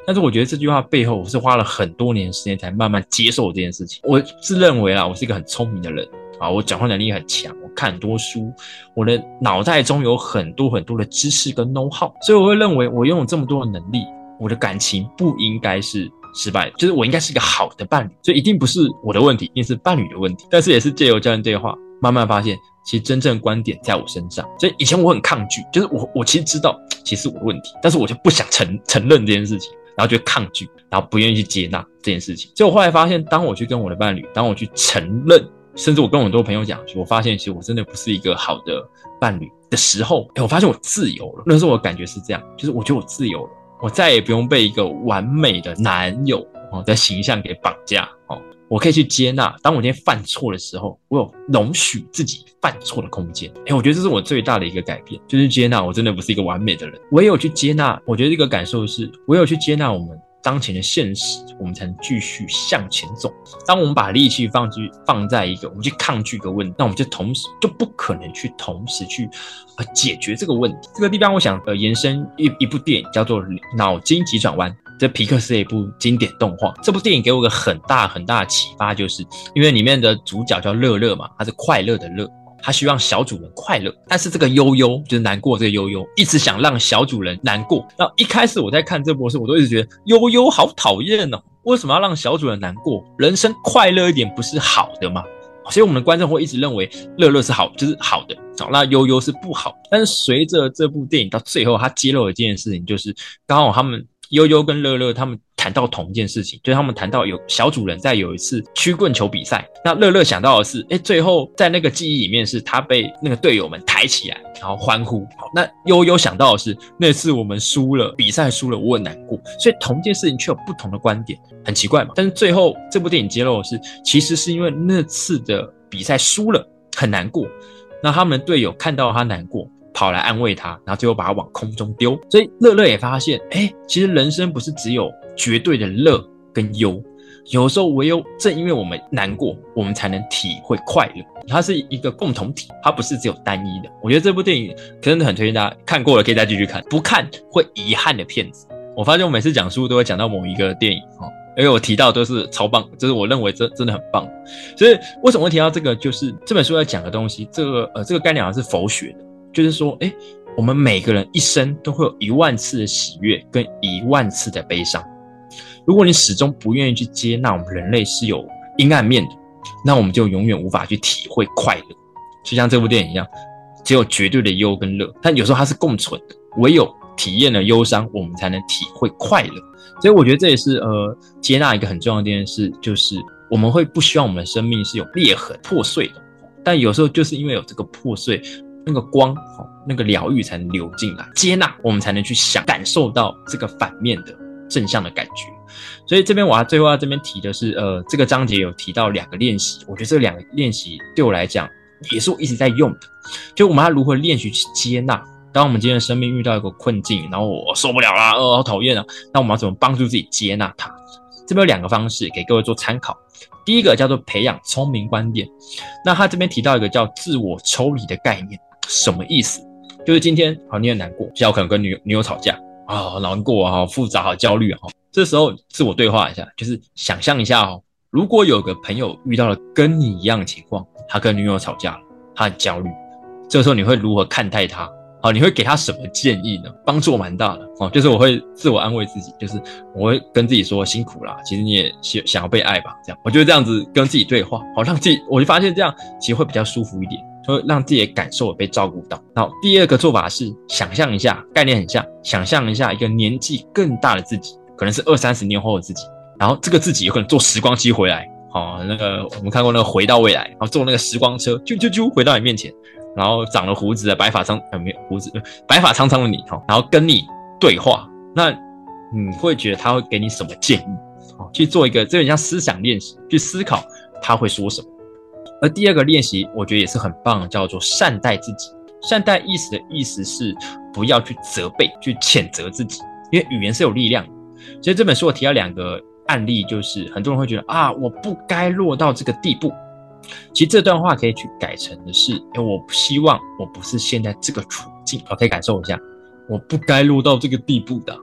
但是我觉得这句话背后，我是花了很多年时间才慢慢接受这件事情。我是认为啊，我是一个很聪明的人。啊，我讲话能力很强，我看很多书，我的脑袋中有很多很多的知识跟 know how，所以我会认为我拥有这么多的能力，我的感情不应该是失败，就是我应该是一个好的伴侣，所以一定不是我的问题，一定是伴侣的问题。但是也是借由教练对话，慢慢发现其实真正观点在我身上。所以以前我很抗拒，就是我我其实知道其实我的问题，但是我就不想承承认这件事情，然后就抗拒，然后不愿意去接纳这件事情。所以我后来发现，当我去跟我的伴侣，当我去承认。甚至我跟很多朋友讲，我发现其实我真的不是一个好的伴侣的时候，哎，我发现我自由了。那时候我感觉是这样，就是我觉得我自由了，我再也不用被一个完美的男友哦的形象给绑架哦。我可以去接纳，当我今天犯错的时候，我有容许自己犯错的空间。哎，我觉得这是我最大的一个改变，就是接纳我真的不是一个完美的人。我也有去接纳，我觉得这个感受是，我有去接纳我们。当前的现实，我们才能继续向前走。当我们把力气放去放在一个，我们去抗拒一个问题，那我们就同时就不可能去同时去呃解决这个问题。这个地方，我想呃延伸一一部电影叫做《脑筋急转弯》，这皮克斯的一部经典动画。这部电影给我个很大很大的启发，就是因为里面的主角叫乐乐嘛，他是快乐的乐。他希望小主人快乐，但是这个悠悠就是难过，这个悠悠一直想让小主人难过。那一开始我在看这部时，我都一直觉得悠悠好讨厌哦，为什么要让小主人难过？人生快乐一点不是好的吗？所以我们的观众会一直认为乐乐是好，就是好的，好，那悠悠是不好。但是随着这部电影到最后，他揭露了一件事情，就是刚好他们悠悠跟乐乐他们。谈到同一件事情，就是他们谈到有小主人在有一次曲棍球比赛，那乐乐想到的是，哎，最后在那个记忆里面是他被那个队友们抬起来，然后欢呼。那悠悠想到的是那次我们输了，比赛输了，我很难过。所以同一件事情却有不同的观点，很奇怪嘛。但是最后这部电影揭露的是，其实是因为那次的比赛输了，很难过。那他们的队友看到他难过。跑来安慰他，然后最后把他往空中丢。所以乐乐也发现，哎，其实人生不是只有绝对的乐跟忧，有时候唯有正因为我们难过，我们才能体会快乐。它是一个共同体，它不是只有单一的。我觉得这部电影真的很推荐大家看过了可以再继续看，不看会遗憾的片子。我发现我每次讲书都会讲到某一个电影哦，因为我提到都是超棒，就是我认为这真的很棒。所以为什么会提到这个？就是这本书要讲的东西，这个呃这个概念好像是佛学的。就是说，哎，我们每个人一生都会有一万次的喜悦跟一万次的悲伤。如果你始终不愿意去接纳我们人类是有阴暗面的，那我们就永远无法去体会快乐。就像这部电影一样，只有绝对的忧跟乐，但有时候它是共存的。唯有体验了忧伤，我们才能体会快乐。所以我觉得这也是呃，接纳一个很重要的一件事，就是我们会不希望我们的生命是有裂痕破碎的，但有时候就是因为有这个破碎。那个光，那个疗愈才能流进来，接纳我们才能去想感受到这个反面的正向的感觉。所以这边我要最后要这边提的是，呃，这个章节有提到两个练习，我觉得这两个练习对我来讲也是我一直在用的。就我们要如何练习去接纳，当我们今天的生命遇到一个困境，然后我受不了啦，呃，好讨厌啊，那我们要怎么帮助自己接纳它？这边有两个方式给各位做参考。第一个叫做培养聪明观点，那他这边提到一个叫自我抽离的概念。什么意思？就是今天好，你很难过，下午可能跟女女友吵架啊，好难过啊，好复杂，好焦虑啊。这时候自我对话一下，就是想象一下哦，如果有个朋友遇到了跟你一样的情况，他跟女友吵架了，他很焦虑，这个时候你会如何看待他？好，你会给他什么建议呢？帮助蛮大的哦。就是我会自我安慰自己，就是我会跟自己说辛苦啦，其实你也想想要被爱吧，这样，我就这样子跟自己对话，好让自己，我就发现这样其实会比较舒服一点。会让自己的感受被照顾到。然后第二个做法是想象一下，概念很像，想象一下一个年纪更大的自己，可能是二三十年后的自己。然后这个自己有可能坐时光机回来，哦，那个我们看过那个回到未来，然后坐那个时光车，啾啾啾回到你面前，然后长了胡子的白发苍呃没有胡子，白发苍苍的你哈，然后跟你对话，那你会觉得他会给你什么建议？哦，去做一个这点像思想练习，去思考他会说什么。而第二个练习，我觉得也是很棒，叫做善待自己。善待意思的意思是不要去责备、去谴责自己，因为语言是有力量。其实这本书我提到两个案例，就是很多人会觉得啊，我不该落到这个地步。其实这段话可以去改成的是，哎，我希望我不是现在这个处境。我可以感受一下，我不该落到这个地步的，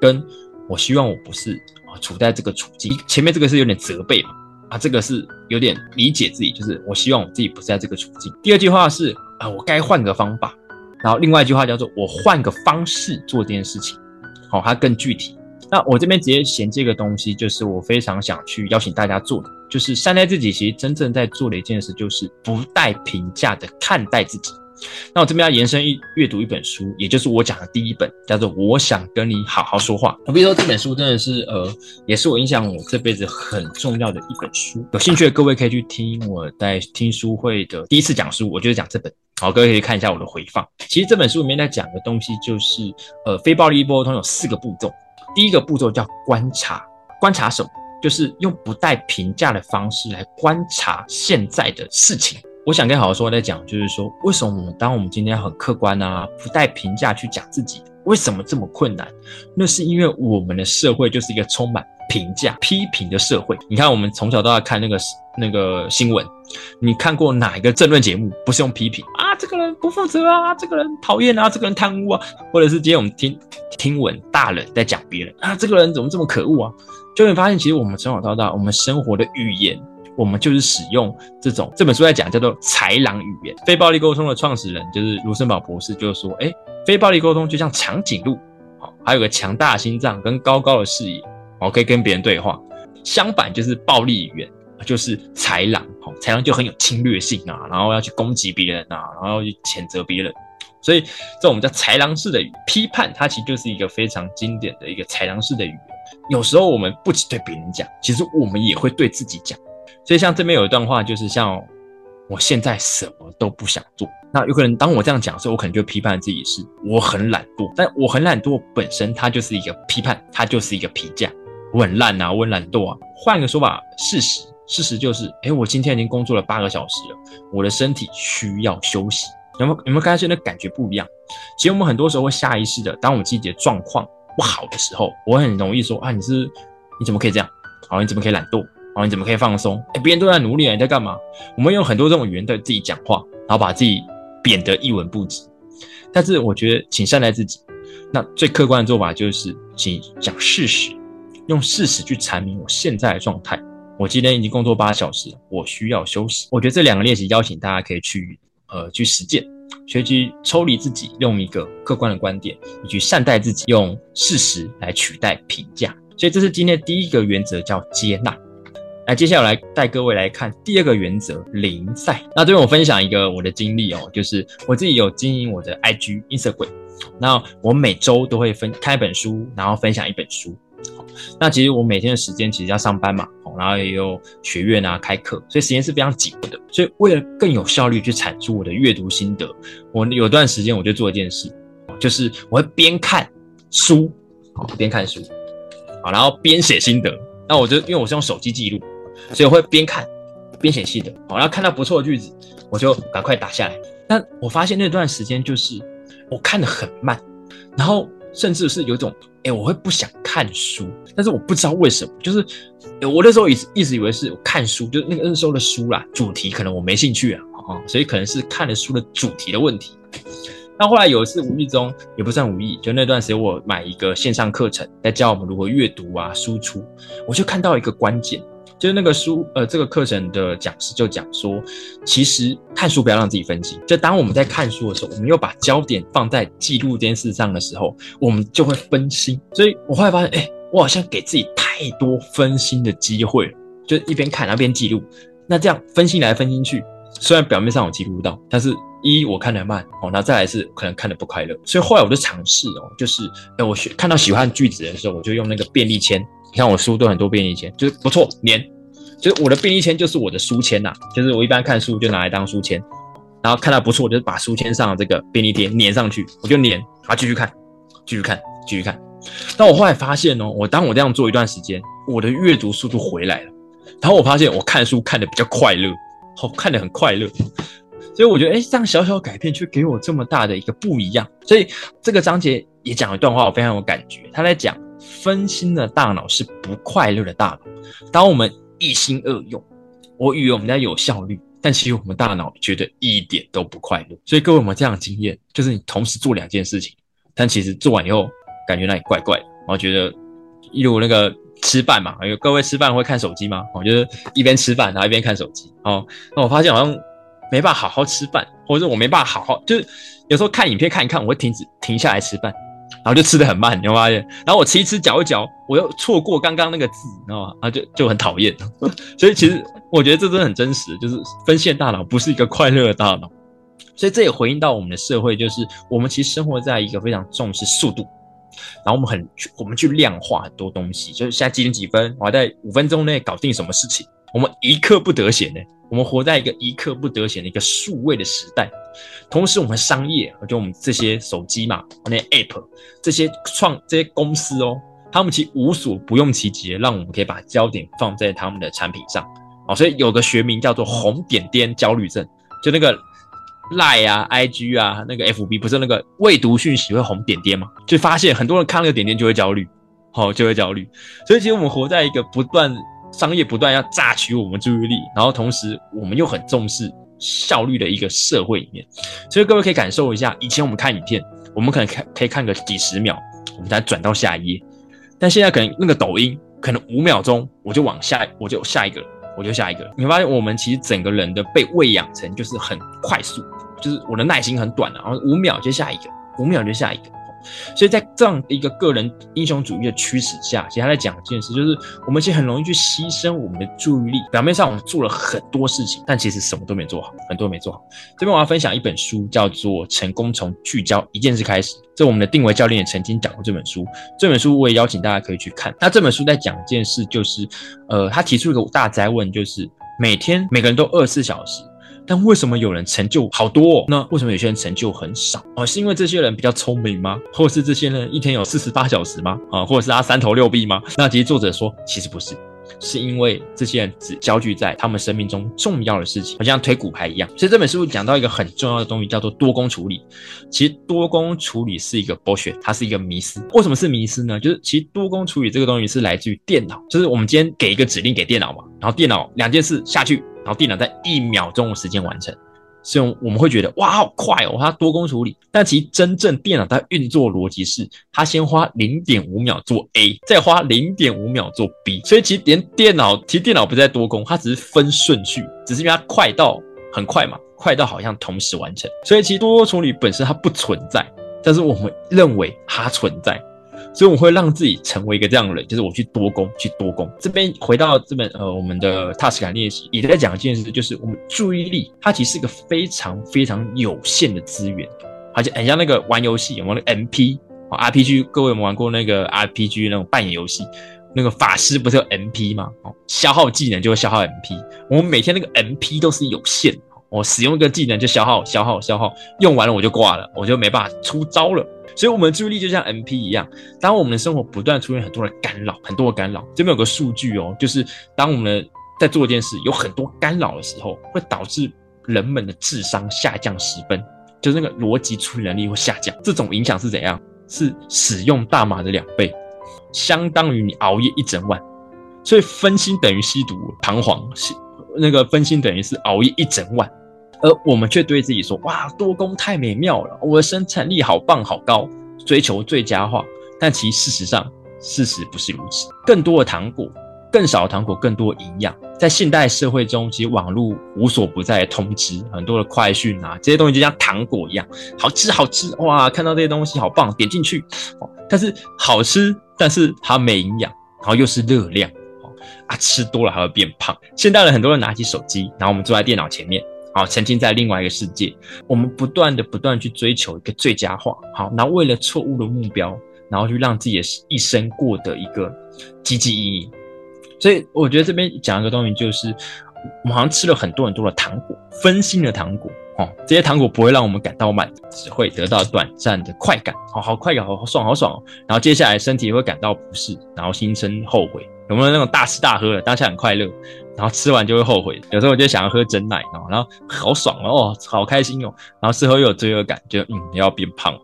跟我希望我不是啊处在这个处境。前面这个是有点责备嘛。啊，这个是有点理解自己，就是我希望我自己不是在这个处境。第二句话是啊，我该换个方法。然后另外一句话叫做我换个方式做这件事情，好，它更具体。那我这边直接衔接个东西，就是我非常想去邀请大家做的，就是善待自己。其实真正在做的一件事，就是不带评价的看待自己。那我这边要延伸一阅读一本书，也就是我讲的第一本，叫做《我想跟你好好说话》。我必须说这本书真的是呃，也是我影响我这辈子很重要的一本书。有兴趣的各位可以去听我在听书会的第一次讲书，我就是讲这本。好，各位可以看一下我的回放。其实这本书里面在讲的东西就是，呃，非暴力沟通有四个步骤。第一个步骤叫观察，观察什么？就是用不带评价的方式来观察现在的事情。我想跟好好说在讲，就是说，为什么我们当我们今天很客观啊，不带评价去讲自己，为什么这么困难？那是因为我们的社会就是一个充满评价、批评的社会。你看，我们从小到大看那个那个新闻，你看过哪一个政论节目不是用批评啊？这个人不负责啊，这个人讨厌啊，这个人贪污啊，或者是今天我们听听闻大人在讲别人啊，这个人怎么这么可恶啊？就会发现，其实我们从小到大，我们生活的语言。我们就是使用这种这本书在讲叫做豺狼语言，非暴力沟通的创始人就是卢森堡博士，就是说，哎，非暴力沟通就像长颈鹿，好，还有个强大的心脏跟高高的视野，好，可以跟别人对话。相反就是暴力语言，就是豺狼，好，豺狼就很有侵略性啊，然后要去攻击别人啊，然后去谴责别人，所以这种我们叫豺狼式的批判，它其实就是一个非常经典的一个豺狼式的语言。有时候我们不仅对别人讲，其实我们也会对自己讲。所以像这边有一段话，就是像我现在什么都不想做。那有可能当我这样讲的时候，我可能就批判自己是我很懒惰。但我很懒惰本身，它就是一个批判，它就是一个评价。我很烂啊，我很懒惰啊。换个说法，事实，事实就是，哎，我今天已经工作了八个小时了，我的身体需要休息。有没有有没有发现那感觉不一样？其实我们很多时候会下意识的，当我们自己的状况不好的时候，我很容易说啊，你是你怎么可以这样？好，你怎么可以懒惰？哦，你怎么可以放松？哎，别人都在努力啊，你在干嘛？我们用很多这种语言对自己讲话，然后把自己贬得一文不值。但是我觉得，请善待自己。那最客观的做法就是，请讲事实，用事实去阐明我现在的状态。我今天已经工作八小时了，我需要休息。我觉得这两个练习，邀请大家可以去呃去实践，学习抽离自己，用一个客观的观点，你去善待自己，用事实来取代评价。所以这是今天第一个原则，叫接纳。那接下来带各位来看第二个原则零赛。那这边我分享一个我的经历哦，就是我自己有经营我的 IG Instagram。那我每周都会分开一本书，然后分享一本书。那其实我每天的时间其实要上班嘛，然后也有学院啊开课，所以时间是非常紧的。所以为了更有效率去产出我的阅读心得，我有段时间我就做一件事，就是我会边看书，好边看书，好然后边写心得。那我就因为我是用手机记录。所以我会边看边写戏的，然后看到不错的句子，我就赶快打下来。但我发现那段时间就是我看的很慢，然后甚至是有种，哎，我会不想看书，但是我不知道为什么，就是我那时候一直一直以为是看书，就是那个那时候的书啦，主题可能我没兴趣啊，啊，所以可能是看的书的主题的问题。那后来有一次无意中，也不算无意，就那段时间我买一个线上课程，在教我们如何阅读啊输出，我就看到一个关键。就是那个书，呃，这个课程的讲师就讲说，其实看书不要让自己分心。就当我们在看书的时候，我们又把焦点放在记录这件事上的时候，我们就会分心。所以我后来发现，哎，我好像给自己太多分心的机会。就一边看，然后边记录，那这样分心来分心去，虽然表面上有记录到，但是一我看得慢哦，那再来是可能看得不快乐。所以后来我就尝试哦，就是哎，我学看到喜欢句子的时候，我就用那个便利签。你看我书都很多便利签，就是不错粘。就是我的便利签就是我的书签呐，就是我一般看书就拿来当书签，然后看到不错，我就是把书签上的这个便利贴粘上去，我就粘，然后继续看，继续看，继续看。但我后来发现哦，我当我这样做一段时间，我的阅读速度回来了，然后我发现我看书看的比较快乐，好看的很快乐。所以我觉得，哎，这样小小改变却给我这么大的一个不一样。所以这个章节也讲一段话，我非常有感觉。他在讲。分心的大脑是不快乐的大脑。当我们一心二用，我以为我们家有效率，但其实我们大脑觉得一点都不快乐。所以各位，我们这样的经验，就是你同时做两件事情，但其实做完以后感觉那里怪怪的，然后觉得，例如那个吃饭嘛，有各位吃饭会看手机吗？我觉得一边吃饭然后一边看手机，哦，那我发现好像没办法好好吃饭，或者我没办法好好，就是有时候看影片看一看，我会停止停下来吃饭。然后就吃的很慢，你会发现，然后我吃一吃嚼一嚼，我又错过刚刚那个字，你知道吗？然后就就很讨厌。所以其实我觉得这真的很真实，就是分线大脑不是一个快乐的大脑。所以这也回应到我们的社会，就是我们其实生活在一个非常重视速度，然后我们很我们去量化很多东西，就是现在几点几分，我要在五分钟内搞定什么事情，我们一刻不得闲呢。我们活在一个一刻不得闲的一个数位的时代，同时我们商业，就我们这些手机嘛，那些 App，这些创这些公司哦，他们其实无所不用其极，让我们可以把焦点放在他们的产品上。哦，所以有个学名叫做红点点焦虑症，就那个 Line 啊、IG 啊、那个 FB 不是那个未读讯息会红点点吗？就发现很多人看那个点点就会焦虑，好就会焦虑。所以其实我们活在一个不断商业不断要榨取我们注意力，然后同时我们又很重视效率的一个社会里面。所以各位可以感受一下，以前我们看影片，我们可能看可以看个几十秒，我们才转到下一页，但现在可能那个抖音可能五秒钟我就往下，我就下一个。我就下一个，你会发现我们其实整个人的被喂养成就是很快速，就是我的耐心很短然后五秒就下一个，五秒就下一个。所以在这样一个个人英雄主义的驱使下，其实他在讲一件事，就是我们其实很容易去牺牲我们的注意力。表面上我们做了很多事情，但其实什么都没做好，很多没做好。这边我要分享一本书，叫做《成功从聚焦一件事开始》。这我们的定位教练也曾经讲过这本书。这本书我也邀请大家可以去看。那这本书在讲一件事，就是呃，他提出一个大灾问，就是每天每个人都二十四小时。但为什么有人成就好多？哦那为什么有些人成就很少？哦，是因为这些人比较聪明吗？或是这些人一天有四十八小时吗？啊，或者是他三头六臂吗？那其实作者说，其实不是，是因为这些人只焦聚在他们生命中重要的事情，好像推骨牌一样。所以这本书讲到一个很重要的东西，叫做多工处理。其实多工处理是一个剥削它是一个迷思。为什么是迷思呢？就是其实多工处理这个东西是来自于电脑，就是我们今天给一个指令给电脑嘛，然后电脑两件事下去。然后电脑在一秒钟的时间完成，所以我们会觉得哇好快哦，它多工处理。但其实真正电脑它运作逻辑是，它先花零点五秒做 A，再花零点五秒做 B。所以其实连电脑，其实电脑不在多工，它只是分顺序，只是因为它快到很快嘛，快到好像同时完成。所以其实多工处理本身它不存在，但是我们认为它存在。所以我会让自己成为一个这样的人，就是我去多攻，去多攻。这边回到这本呃，我们的 task 感练习也在讲一件事，就是我们注意力它其实是一个非常非常有限的资源，而且很像那个玩游戏，有没有 MP 啊 RPG？各位有没有玩过那个 RPG 那种扮演游戏？那个法师不是有 MP 吗？哦，消耗技能就会消耗 MP。我们每天那个 MP 都是有限，我使用一个技能就消耗、消耗、消耗，用完了我就挂了，我就没办法出招了。所以，我们的注意力就像 M P 一样，当我们的生活不断出现很多的干扰，很多的干扰，这边有个数据哦，就是当我们在做一件事有很多干扰的时候，会导致人们的智商下降十分，就是那个逻辑处理能力会下降。这种影响是怎样？是使用大麻的两倍，相当于你熬夜一整晚。所以分心等于吸毒，彷徨，那个分心等于是熬夜一整晚。而我们却对自己说：“哇，多工太美妙了，我的生产力好棒好高，追求最佳化。”但其实事实上，事实不是如此。更多的糖果，更少的糖果，更多营养。在现代社会中，其实网络无所不在的通知，很多的快讯啊，这些东西就像糖果一样，好吃好吃哇！看到这些东西好棒，点进去。但是好吃，但是它没营养，然后又是热量，啊，吃多了还会变胖。现代人很多人拿起手机，然后我们坐在电脑前面。好，沉浸在另外一个世界，我们不断的、不断去追求一个最佳化。好，那为了错误的目标，然后去让自己的一生过得一个积极意义。所以我觉得这边讲一个东西，就是我们好像吃了很多很多的糖果，分心的糖果。哦，这些糖果不会让我们感到满足，只会得到短暂的快感。好好快感，好好爽，好爽哦。然后接下来身体会感到不适，然后心生后悔。有没有那种大吃大喝的，当下很快乐，然后吃完就会后悔？有时候我就想要喝真奶，然后好爽哦，好开心哦，然后事后又有罪恶感，就嗯要变胖了。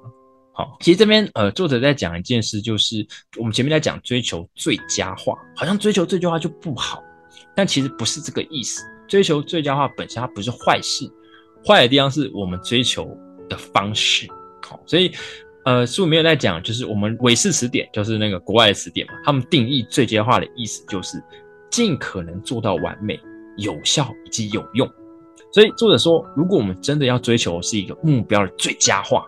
好，其实这边呃作者在讲一件事，就是我们前面在讲追求最佳化，好像追求最佳化就不好，但其实不是这个意思。追求最佳化本身它不是坏事，坏的地方是我们追求的方式。好，所以。呃，书里面有在讲，就是我们韦氏词典，就是那个国外的词典嘛，他们定义最佳化的意思就是尽可能做到完美、有效以及有用。所以作者说，如果我们真的要追求是一个目标的最佳化，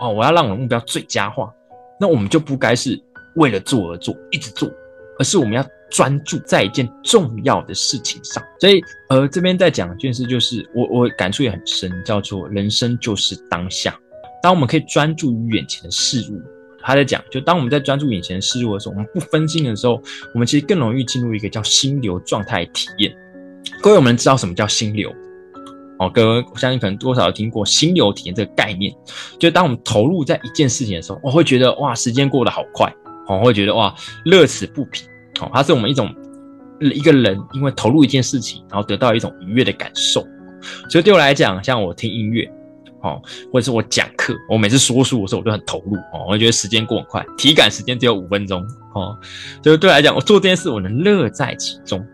哦，我要让我的目标最佳化，那我们就不该是为了做而做，一直做，而是我们要专注在一件重要的事情上。所以，呃，这边在讲一件事，就是我我感触也很深，叫做人生就是当下。当我们可以专注于眼前的事物，他在讲，就当我们在专注眼前的事物的时候，我们不分心的时候，我们其实更容易进入一个叫心流状态体验。各位，我们知道什么叫心流？哦，各位，我相信可能多少有听过心流体验这个概念。就当我们投入在一件事情的时候，我会觉得哇，时间过得好快，哦，会觉得哇，乐此不疲，哦，它是我们一种一个人因为投入一件事情，然后得到一种愉悦的感受。所以对我来讲，像我听音乐，哦，或者是我讲课，我每次说书的时候，我都很投入，哦，我觉得时间过很快，体感时间只有五分钟，哦，所以对我来讲，我做这件事，我能乐在其中。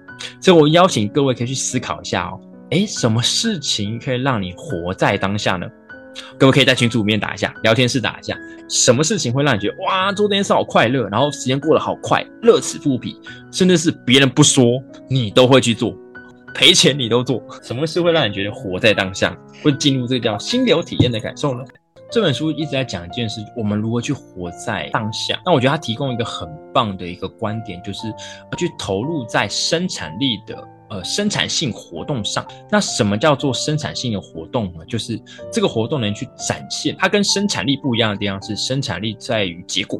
所以我邀请各位可以去思考一下哦，诶，什么事情可以让你活在当下呢？各位可以在群组里面打一下，聊天室打一下，什么事情会让你觉得哇，做这件事好快乐，然后时间过得好快，乐此不疲，甚至是别人不说你都会去做，赔钱你都做，什么事会让你觉得活在当下，会进入这个叫心流体验的感受呢？这本书一直在讲一件事，我们如何去活在当下。那我觉得它提供一个很棒的一个观点，就是去投入在生产力的呃生产性活动上。那什么叫做生产性的活动呢？就是这个活动能去展现它跟生产力不一样的地方是，生产力在于结果。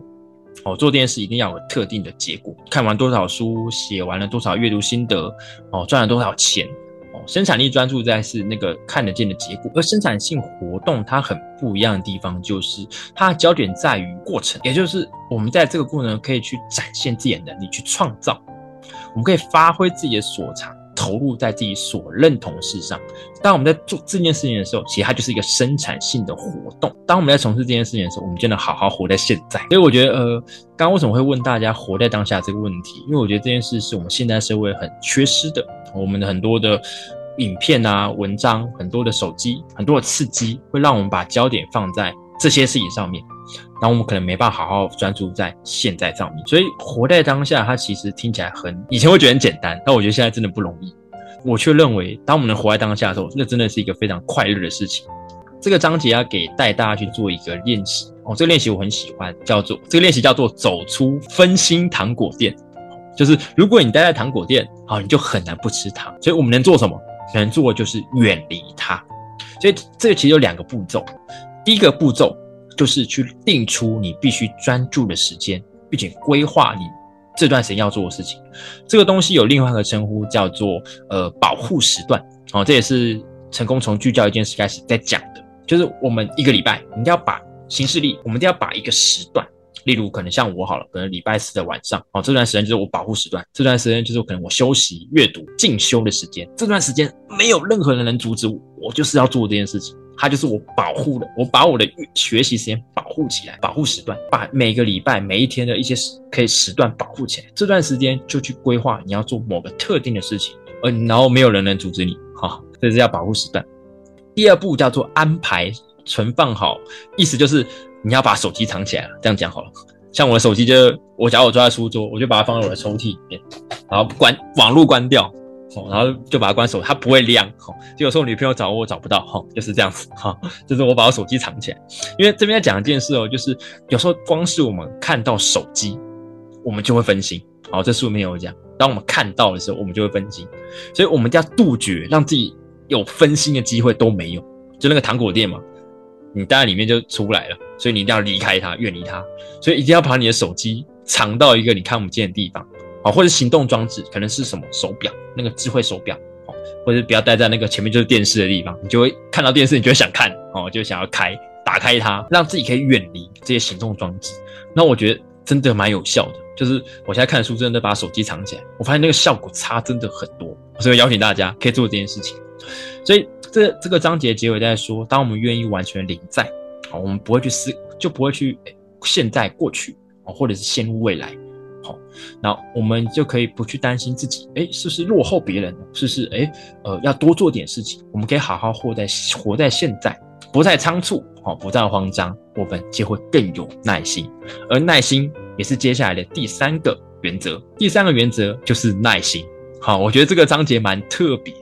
哦，做这件事一定要有特定的结果，看完多少书，写完了多少阅读心得，哦，赚了多少钱。哦生产力专注在是那个看得见的结果，而生产性活动它很不一样的地方，就是它的焦点在于过程，也就是我们在这个过程可以去展现自己的能力，去创造，我们可以发挥自己的所长，投入在自己所认同的事上。当我们在做这件事情的时候，其实它就是一个生产性的活动。当我们在从事这件事情的时候，我们就能好好活在现在。所以我觉得，呃，刚刚为什么会问大家活在当下这个问题？因为我觉得这件事是我们现代社会很缺失的。我们的很多的影片啊、文章，很多的手机，很多的刺激，会让我们把焦点放在这些事情上面，那我们可能没办法好好专注在现在上面。所以活在当下，它其实听起来很，以前会觉得很简单，但我觉得现在真的不容易。我却认为，当我们能活在当下的时候，那真的是一个非常快乐的事情。这个章节要给带大家去做一个练习哦，这个练习我很喜欢，叫做这个练习叫做走出分心糖果店。就是如果你待在糖果店，啊，你就很难不吃糖。所以我们能做什么？能做的就是远离它。所以这个其实有两个步骤。第一个步骤就是去定出你必须专注的时间，并且规划你这段时间要做的事情。这个东西有另外一个称呼，叫做呃保护时段。哦，这也是成功从聚焦一件事开始在讲的。就是我们一个礼拜，你要把行事历，我们都要把一个时段。例如，可能像我好了，可能礼拜四的晚上，哦，这段时间就是我保护时段，这段时间就是可能我休息、阅读、进修的时间。这段时间没有任何人能阻止我，我就是要做这件事情，它就是我保护的，我把我的学习时间保护起来，保护时段，把每个礼拜、每一天的一些时可以时段保护起来。这段时间就去规划你要做某个特定的事情，呃，然后没有人能阻止你，哈，这是要保护时段。第二步叫做安排存放好，意思就是。你要把手机藏起来了，这样讲好了。像我的手机，就我假如我坐在书桌，我就把它放在我的抽屉里面，然后关网络关掉，然后就把它关手，它不会亮，哈。就有时候女朋友找我，找不到，哈，就是这样子，哈，就是我把我手机藏起来。因为这边要讲一件事哦，就是有时候光是我们看到手机，我们就会分心。好，这书里面有讲，当我们看到的时候，我们就会分心，所以我们一定要杜绝让自己有分心的机会都没有。就那个糖果店嘛。你待在里面就出不来了，所以你一定要离开它，远离它。所以一定要把你的手机藏到一个你看不见的地方，啊，或者行动装置，可能是什么手表，那个智慧手表，哦，或者不要待在那个前面就是电视的地方，你就会看到电视，你就会想看，哦，就想要开，打开它，让自己可以远离这些行动装置。那我觉得真的蛮有效的，就是我现在看书，真的把手机藏起来，我发现那个效果差真的很多，所以邀请大家可以做这件事情。所以。这这个章节结尾在说，当我们愿意完全临在，好，我们不会去思，就不会去现在、过去，哦，或者是陷入未来，那我们就可以不去担心自己，哎，是不是落后别人？是不是？哎，呃，要多做点事情，我们可以好好活在活在现在，不再仓促，好，不再慌张，我们就会更有耐心。而耐心也是接下来的第三个原则，第三个原则就是耐心。好，我觉得这个章节蛮特别。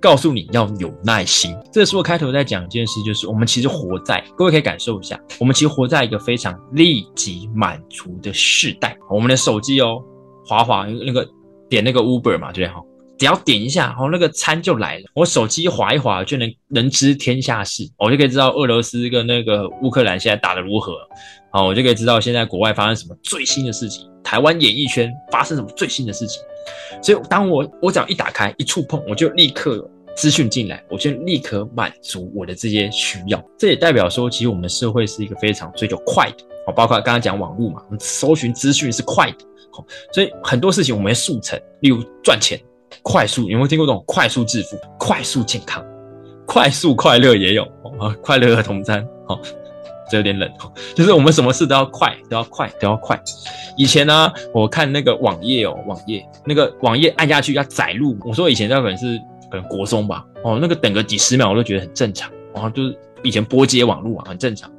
告诉你要有耐心。这个书开头在讲一件事，就是我们其实活在，各位可以感受一下，我们其实活在一个非常立即满足的时代。我们的手机哦，滑滑那个点那个 Uber 嘛，对不对？哈，只要点一下，哦，那个餐就来了。我手机滑一滑就能能知天下事，我就可以知道俄罗斯跟那个乌克兰现在打得如何。好，我就可以知道现在国外发生什么最新的事情，台湾演艺圈发生什么最新的事情。所以，当我我只要一打开一触碰，我就立刻资讯进来，我就立刻满足我的这些需要。这也代表说，其实我们社会是一个非常追求快的，哦，包括刚刚讲网络嘛，搜寻资讯是快的，哦，所以很多事情我们会速成，例如赚钱，快速，有没有听过这种快速致富、快速健康、快速快乐也有哦，快乐儿童餐，哦，这有点冷哦，就是我们什么事都要快，都要快，都要快。以前呢，我看那个网页哦，网页那个网页按下去要载入，我说以前那可能是可能国中吧，哦，那个等个几十秒我都觉得很正常，然后就是以前拨接网络啊，很正常，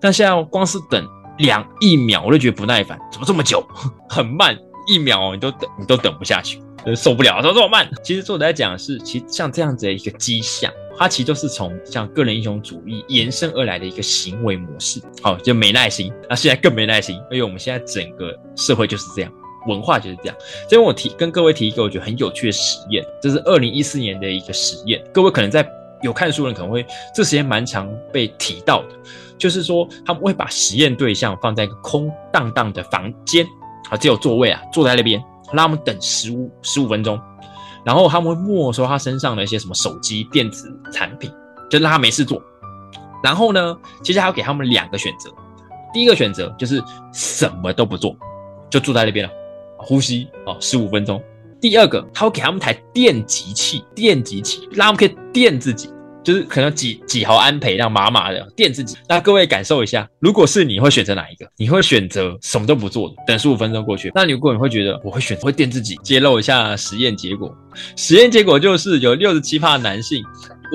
但现在光是等两一秒我都觉得不耐烦，怎么这么久，很慢，一秒你都等你都等不下去，受不了，怎么这么慢？其实作者在讲的是，其实像这样子的一个迹象。它其实就是从像个人英雄主义延伸而来的一个行为模式，好，就没耐心。那现在更没耐心，因为我们现在整个社会就是这样，文化就是这样。所以我提跟各位提一个我觉得很有趣的实验，这是二零一四年的一个实验。各位可能在有看书的人可能会这实验蛮常被提到的，就是说他们会把实验对象放在一个空荡荡的房间，啊，只有座位啊，坐在那边，让他们等十五十五分钟。然后他们会没收他身上的一些什么手机、电子产品，就让他没事做。然后呢，其实还要给他们两个选择。第一个选择就是什么都不做，就坐在那边了，呼吸哦，十五分钟。第二个，他会给他们台电极器，电极器让他们可以电自己。就是可能几几毫安培让麻麻的电自己，那各位感受一下，如果是你会选择哪一个？你会选择什么都不做，等十五分钟过去？那如果你会觉得我会选择会电自己？揭露一下实验结果，实验结果就是有六十七趴男性，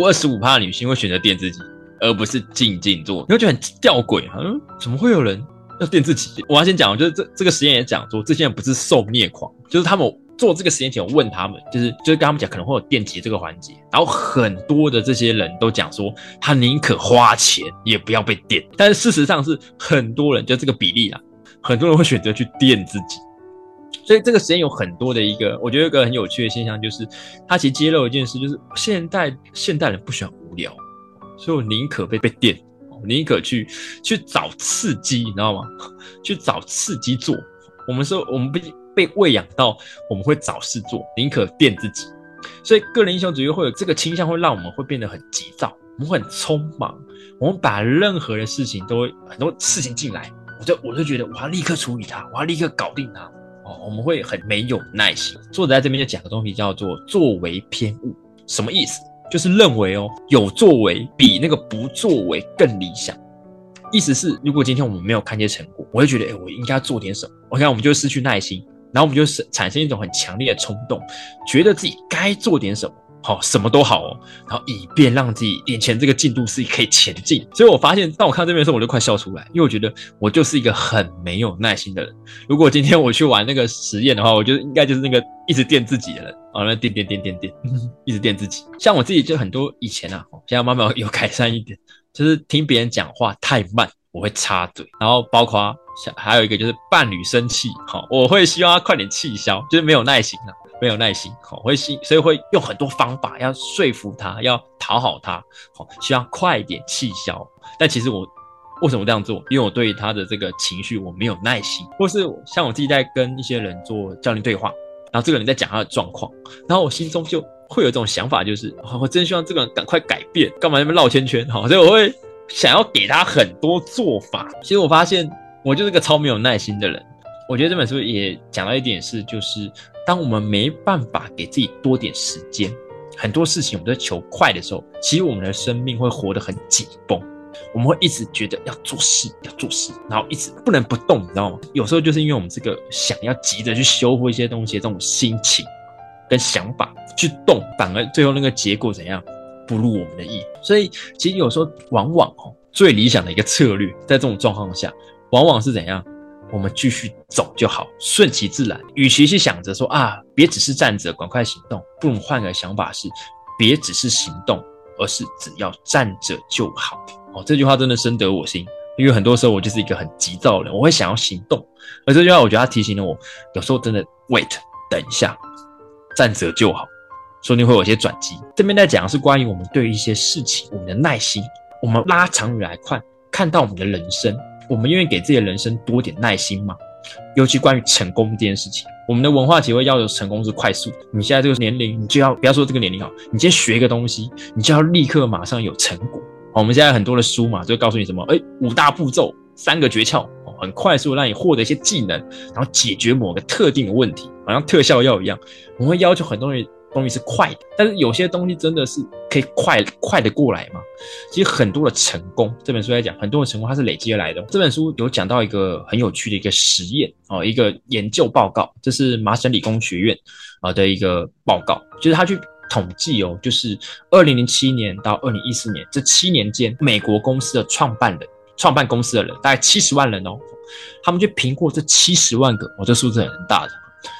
二十五趴女性会选择电自己，而不是静静做。你会觉得很吊诡，嗯，怎么会有人要电自己？我要先讲，就是这这个实验也讲说，这些人不是受虐狂，就是他们。做这个实验前，我问他们，就是就是跟他们讲可能会有电极这个环节，然后很多的这些人都讲说，他宁可花钱也不要被电。但是事实上是很多人就这个比例啊，很多人会选择去电自己。所以这个实验有很多的一个，我觉得一个很有趣的现象就是，它其实揭露一件事，就是现代现代人不喜欢无聊，所以我宁可被被电，宁可去去找刺激，你知道吗？去找刺激做。我们说我们不。被喂养到，我们会找事做，宁可垫自己。所以个人英雄主义会有这个倾向，会让我们会变得很急躁，我们会很匆忙，我们把任何的事情都会很多事情进来，我就我就觉得我要立刻处理它，我要立刻搞定它。哦，我们会很没有耐心。作者在这边就讲个东西，叫做作为偏误，什么意思？就是认为哦，有作为比那个不作为更理想。意思是，如果今天我们没有看见成果，我会觉得，哎，我应该做点什么。，OK，我们就失去耐心。然后我们就是产生一种很强烈的冲动，觉得自己该做点什么，好，什么都好哦，然后以便让自己眼前这个进度是可以前进。所以我发现，当我看到这边的时候，我就快笑出来，因为我觉得我就是一个很没有耐心的人。如果今天我去玩那个实验的话，我觉得应该就是那个一直电自己的人，啊，那电电电电电，一直电自己。像我自己就很多以前啊，现在慢慢有改善一点，就是听别人讲话太慢，我会插嘴，然后包括。还有一个就是伴侣生气，好，我会希望他快点气消，就是没有耐心了，没有耐心，好，会心，所以会用很多方法要说服他，要讨好他，好，希望快点气消。但其实我为什么这样做？因为我对他的这个情绪我没有耐心，或是像我自己在跟一些人做教练对话，然后这个人在讲他的状况，然后我心中就会有一种想法，就是我真希望这个人赶快改变，干嘛那么绕圈圈？好，所以我会想要给他很多做法。其实我发现。我就是个超没有耐心的人。我觉得这本书也讲到一点是，就是当我们没办法给自己多点时间，很多事情我们在求快的时候，其实我们的生命会活得很紧绷。我们会一直觉得要做事，要做事，然后一直不能不动，你知道吗？有时候就是因为我们这个想要急着去修复一些东西这种心情跟想法去动，反而最后那个结果怎样不如我们的意。所以其实有时候往往哦，最理想的一个策略，在这种状况下。往往是怎样？我们继续走就好，顺其自然。与其去想着说啊，别只是站着，赶快行动，不如换个想法是，别只是行动，而是只要站着就好。哦，这句话真的深得我心，因为很多时候我就是一个很急躁的人，我会想要行动。而这句话，我觉得它提醒了我，有时候真的 wait，等一下，站着就好，说不定会有些转机。这边在讲的是关于我们对于一些事情，我们的耐心，我们拉长远来看，看到我们的人生。我们愿意给自己的人生多点耐心吗？尤其关于成功这件事情，我们的文化体会要求成功是快速的。你现在这个年龄，你就要不要说这个年龄好？你今天学一个东西，你就要立刻马上有成果。我们现在很多的书嘛，就告诉你什么？哎，五大步骤，三个诀窍，很快速让你获得一些技能，然后解决某个特定的问题，好像特效药一样。我们会要求很多人。东西是快的，但是有些东西真的是可以快快的过来吗？其实很多的成功，这本书来讲，很多的成功它是累积而来的。这本书有讲到一个很有趣的一个实验哦，一个研究报告，这是麻省理工学院啊的一个报告，就是他去统计哦，就是二零零七年到二零一四年这七年间，美国公司的创办人、创办公司的人大概七十万人哦，他们去评估这七十万个，哦，这数字很大的。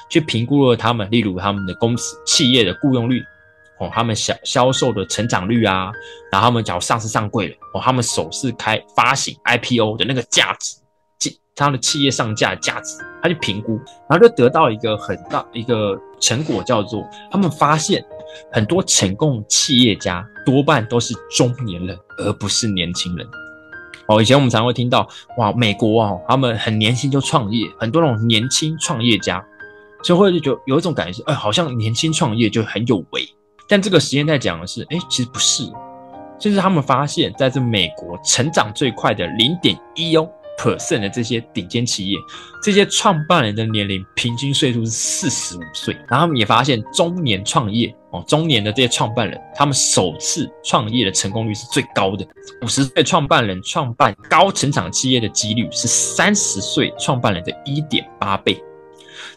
去评估了他们，例如他们的公司企业的雇佣率，哦，他们销销售的成长率啊，然后他们假如上市上柜了，哦，他们首次开发行 IPO 的那个价值，即他的企业上架价值，他去评估，然后就得到一个很大一个成果，叫做他们发现很多成功企业家多半都是中年人，而不是年轻人。哦，以前我们常会听到，哇，美国哦，他们很年轻就创业，很多那种年轻创业家。所以会就有一种感觉是，哎，好像年轻创业就很有为。但这个实验在讲的是，哎，其实不是。就是他们发现，在这美国成长最快的零点一哦 percent 的这些顶尖企业，这些创办人的年龄平均岁数是四十五岁。然后他们也发现，中年创业哦，中年的这些创办人，他们首次创业的成功率是最高的。五十岁创办人创办高成长企业的几率是三十岁创办人的一点八倍。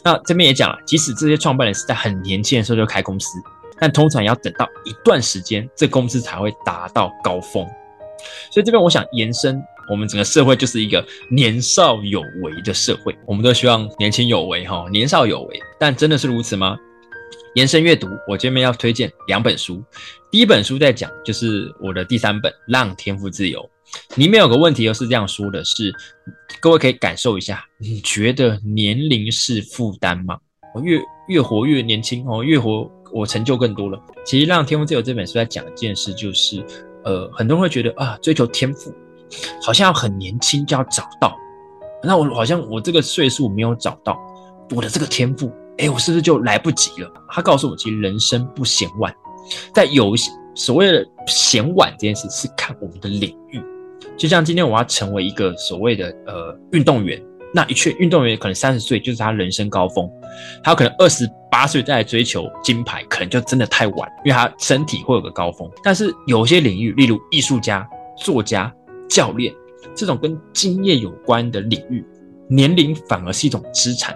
那这边也讲了，即使这些创办人是在很年轻的时候就开公司，但通常要等到一段时间，这公司才会达到高峰。所以这边我想延伸，我们整个社会就是一个年少有为的社会，我们都希望年轻有为哈，年少有为。但真的是如此吗？延伸阅读，我这边要推荐两本书。第一本书在讲，就是我的第三本《让天赋自由》。里面有个问题，又是这样说的：是各位可以感受一下，你觉得年龄是负担吗？我越越活越年轻哦，越活我成就更多了。其实《让天赋自由》这本书在讲一件事，就是呃，很多人会觉得啊，追求天赋好像要很年轻就要找到，那我好像我这个岁数没有找到我的这个天赋，哎，我是不是就来不及了？他告诉我，其实人生不嫌晚，在有所谓的嫌晚这件事，是看我们的领域。就像今天我要成为一个所谓的呃运动员，那一确运动员可能三十岁就是他人生高峰，他可能二十八岁再来追求金牌，可能就真的太晚，因为他身体会有个高峰。但是有些领域，例如艺术家、作家、教练这种跟经验有关的领域，年龄反而是一种资产。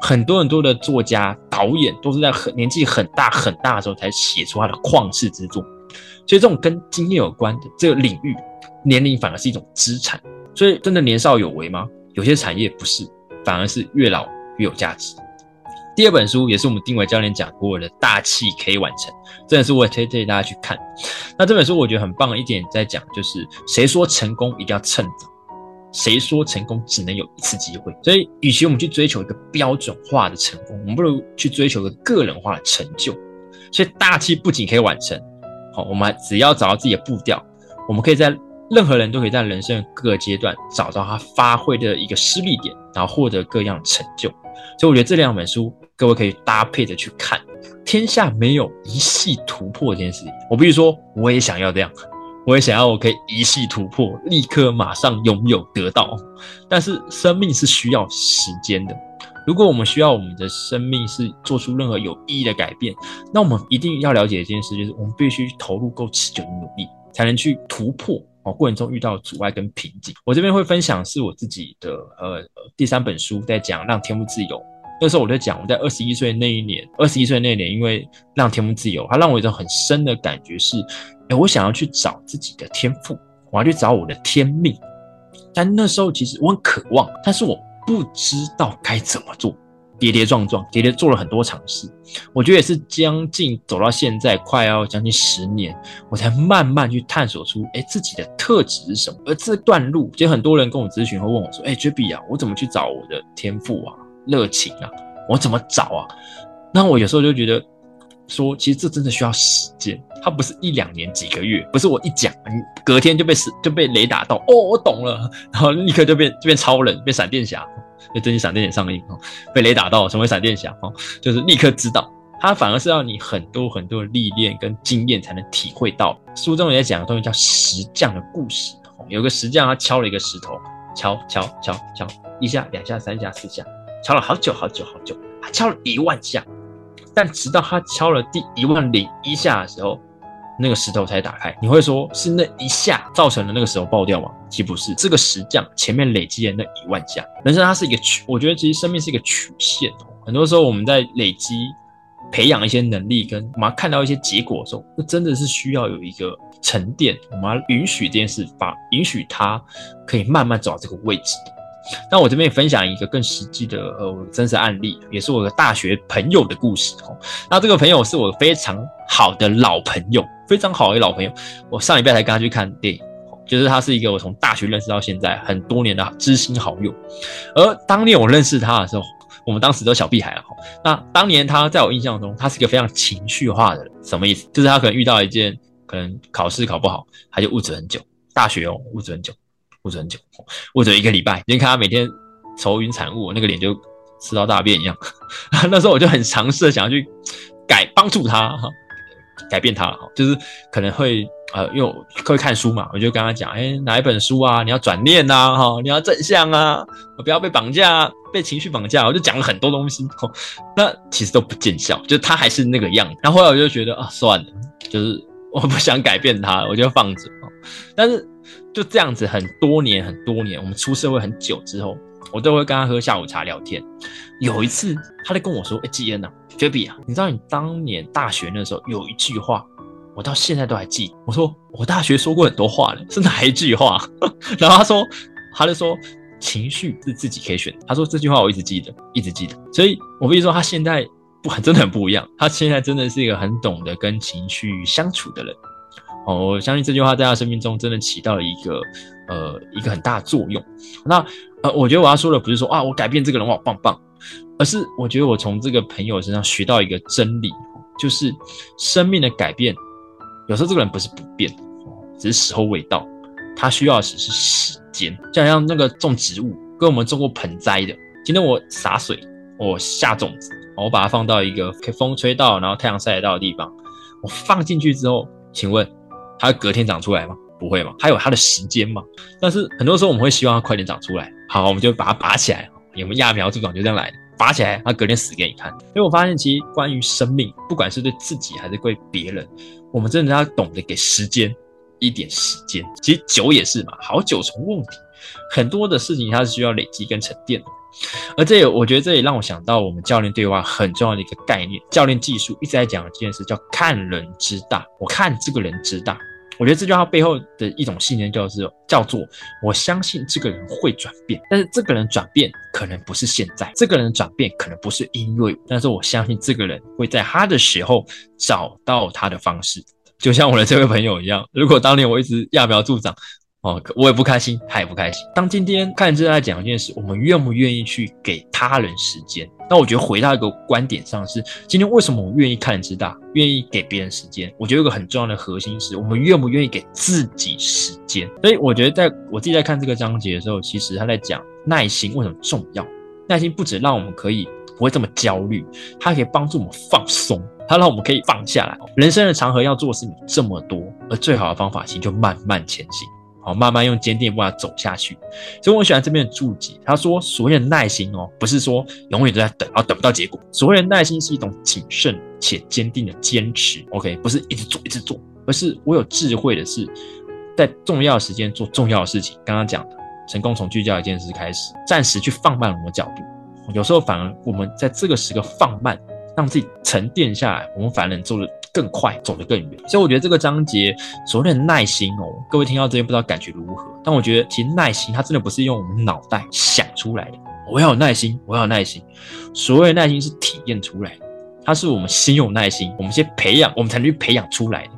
很多很多的作家、导演都是在很年纪很大很大的时候才写出他的旷世之作，所以这种跟经验有关的这个领域。年龄反而是一种资产，所以真的年少有为吗？有些产业不是，反而是越老越有价值。第二本书也是我们丁伟教练讲过的，大器可以晚成，这本书我也推荐大家去看。那这本书我觉得很棒的一点在讲，就是谁说成功一定要趁早，谁说成功只能有一次机会。所以，与其我们去追求一个标准化的成功，我们不如去追求个个人化的成就。所以，大器不仅可以晚成，好，我们只要找到自己的步调，我们可以在。任何人都可以在人生各个阶段找到他发挥的一个失力点，然后获得各样的成就。所以我觉得这两本书各位可以搭配着去看。天下没有一系突破这件事情，我必须说，我也想要这样，我也想要我可以一系突破，立刻马上拥有得到。但是生命是需要时间的。如果我们需要我们的生命是做出任何有意义的改变，那我们一定要了解一件事，就是我们必须投入够持久的努力，才能去突破。哦，过程中遇到阻碍跟瓶颈，我这边会分享是我自己的呃第三本书在讲让天赋自由。那时候我在讲我在二十一岁那一年，二十一岁那一年，因为让天赋自由，它让我一种很深的感觉是，哎，我想要去找自己的天赋，我要去找我的天命。但那时候其实我很渴望，但是我不知道该怎么做。跌跌撞撞，跌跌做了很多尝试，我觉得也是将近走到现在，快要将近十年，我才慢慢去探索出，哎，自己的特质是什么。而这段路，其实很多人跟我咨询，会问我说，哎，JB 啊，我怎么去找我的天赋啊、热情啊？我怎么找啊？那我有时候就觉得，说其实这真的需要时间，它不是一两年、几个月，不是我一讲，你隔天就被死就被雷打到，哦，我懂了，然后立刻就变就变超人，变闪电侠。就最近闪电侠上映哦，被雷打到成为闪电侠哦，就是立刻知道，它反而是要你很多很多的历练跟经验才能体会到。书中也在讲的东西叫石匠的故事，有个石匠他敲了一个石头，敲敲敲敲，一下、两下、三下、四下，敲了好久好久好久，他敲了一万下，但直到他敲了第一万零一下的时候，那个石头才打开。你会说是那一下造成了那个石头爆掉吗？其实不是，这个石匠前面累积的那一万下，人生它是一个曲，我觉得其实生命是一个曲线。很多时候我们在累积、培养一些能力，跟我们看到一些结果的时候，那真的是需要有一个沉淀。我们要允许这件事发，允许它可以慢慢走到这个位置。那我这边分享一个更实际的呃真实案例，也是我的大学朋友的故事哦。那这个朋友是我非常好的老朋友，非常好的老朋友。我上礼拜才跟他去看电影，就是他是一个我从大学认识到现在很多年的知心好友。而当年我认识他的时候，我们当时都小屁孩了。那当年他在我印象中，他是一个非常情绪化的人。什么意思？就是他可能遇到一件可能考试考不好，他就物质很久。大学哦，物质很久。或者很久，或者一个礼拜，你看他每天愁云惨雾，那个脸就吃到大便一样。那时候我就很尝试想要去改帮助他哈，改变他哈，就是可能会呃，因为我会看书嘛，我就跟他讲，哎，哪一本书啊？你要转念呐，哈，你要正向啊，不要被绑架，被情绪绑架。我就讲了很多东西，那其实都不见效，就他还是那个样。然后后来我就觉得啊，算了，就是我不想改变他，我就放着。但是。就这样子，很多年很多年，我们出社会很久之后，我都会跟他喝下午茶聊天。有一次，他在跟我说：“哎，基恩呐，绝比啊，你知道你当年大学那时候有一句话，我到现在都还记。”我说：“我大学说过很多话呢，是哪一句话？” 然后他说：“他就说情绪是自己可以选。”他说这句话我一直记得，一直记得。所以我跟你说，他现在不很真的很不一样，他现在真的是一个很懂得跟情绪相处的人。哦，我相信这句话在他生命中真的起到了一个呃一个很大的作用。那呃，我觉得我要说的不是说啊，我改变这个人我好棒棒，而是我觉得我从这个朋友身上学到一个真理，就是生命的改变，有时候这个人不是不变，只是时候未到，他需要的只是时间。就好像那个种植物，跟我们种过盆栽的，今天我洒水，我下种子，我把它放到一个可以风吹到，然后太阳晒得到的地方，我放进去之后，请问。它隔天长出来吗？不会嘛，它有它的时间嘛。但是很多时候我们会希望它快点长出来，好，我们就把它拔起来。我们揠苗助长就这样来的，拔起来，它隔天死给你看。所以我发现，其实关于生命，不管是对自己还是对别人，我们真的要懂得给时间一点时间。其实酒也是嘛，好酒从瓮底，很多的事情它是需要累积跟沉淀的。而这也，我觉得这也让我想到我们教练对话很重要的一个概念，教练技术一直在讲的这件事叫看人之大。我看这个人之大。我觉得这句话背后的一种信念就是叫做我相信这个人会转变，但是这个人转变可能不是现在，这个人转变可能不是因为，但是我相信这个人会在他的时候找到他的方式，就像我的这位朋友一样，如果当年我一直揠苗助长。哦，我也不开心，他也不开心。当今天看正在讲一件事，我们愿不愿意去给他人时间？那我觉得回到一个观点上是，今天为什么我愿意看之大，愿意给别人时间？我觉得有个很重要的核心是我们愿不愿意给自己时间。所以我觉得在我自己在看这个章节的时候，其实他在讲耐心为什么重要。耐心不止让我们可以不会这么焦虑，它可以帮助我们放松，它让我们可以放下来。人生的长河要做的事情这么多，而最好的方法其实就慢慢前行。好，慢慢用坚定步伐走下去。所以我喜欢这边的注解。他说：“所谓的耐心哦，不是说永远都在等，然后等不到结果。所谓的耐心是一种谨慎且坚定的坚持。OK，不是一直做一直做，而是我有智慧的是，在重要的时间做重要的事情。刚刚讲的，成功从聚焦一件事开始，暂时去放慢我们的角度。有时候反而我们在这个时刻放慢，让自己沉淀下来，我们反而能做的。”更快走得更远，所以我觉得这个章节所谓的耐心哦，各位听到这边不知道感觉如何？但我觉得其实耐心它真的不是用我们脑袋想出来的。我要有耐心，我要有耐心。所谓的耐心是体验出来的，它是我们先有耐心，我们先培养，我们才能去培养出来的。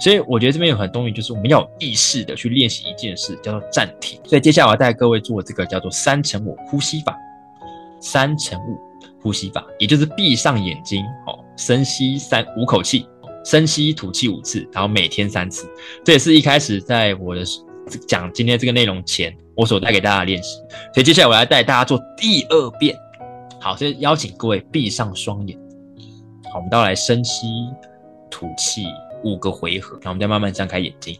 所以我觉得这边有很多东西，就是我们要有意识的去练习一件事，叫做暂停。所以接下来我要带各位做这个叫做三乘五呼吸法，三乘五呼吸法，也就是闭上眼睛哦。深吸三五口气，深吸吐气五次，然后每天三次。这也是一开始在我的讲今天这个内容前，我所带给大家的练习。所以接下来我来带大家做第二遍。好，所以邀请各位闭上双眼。好，我们到来深吸吐气五个回合，然后我们再慢慢张开眼睛。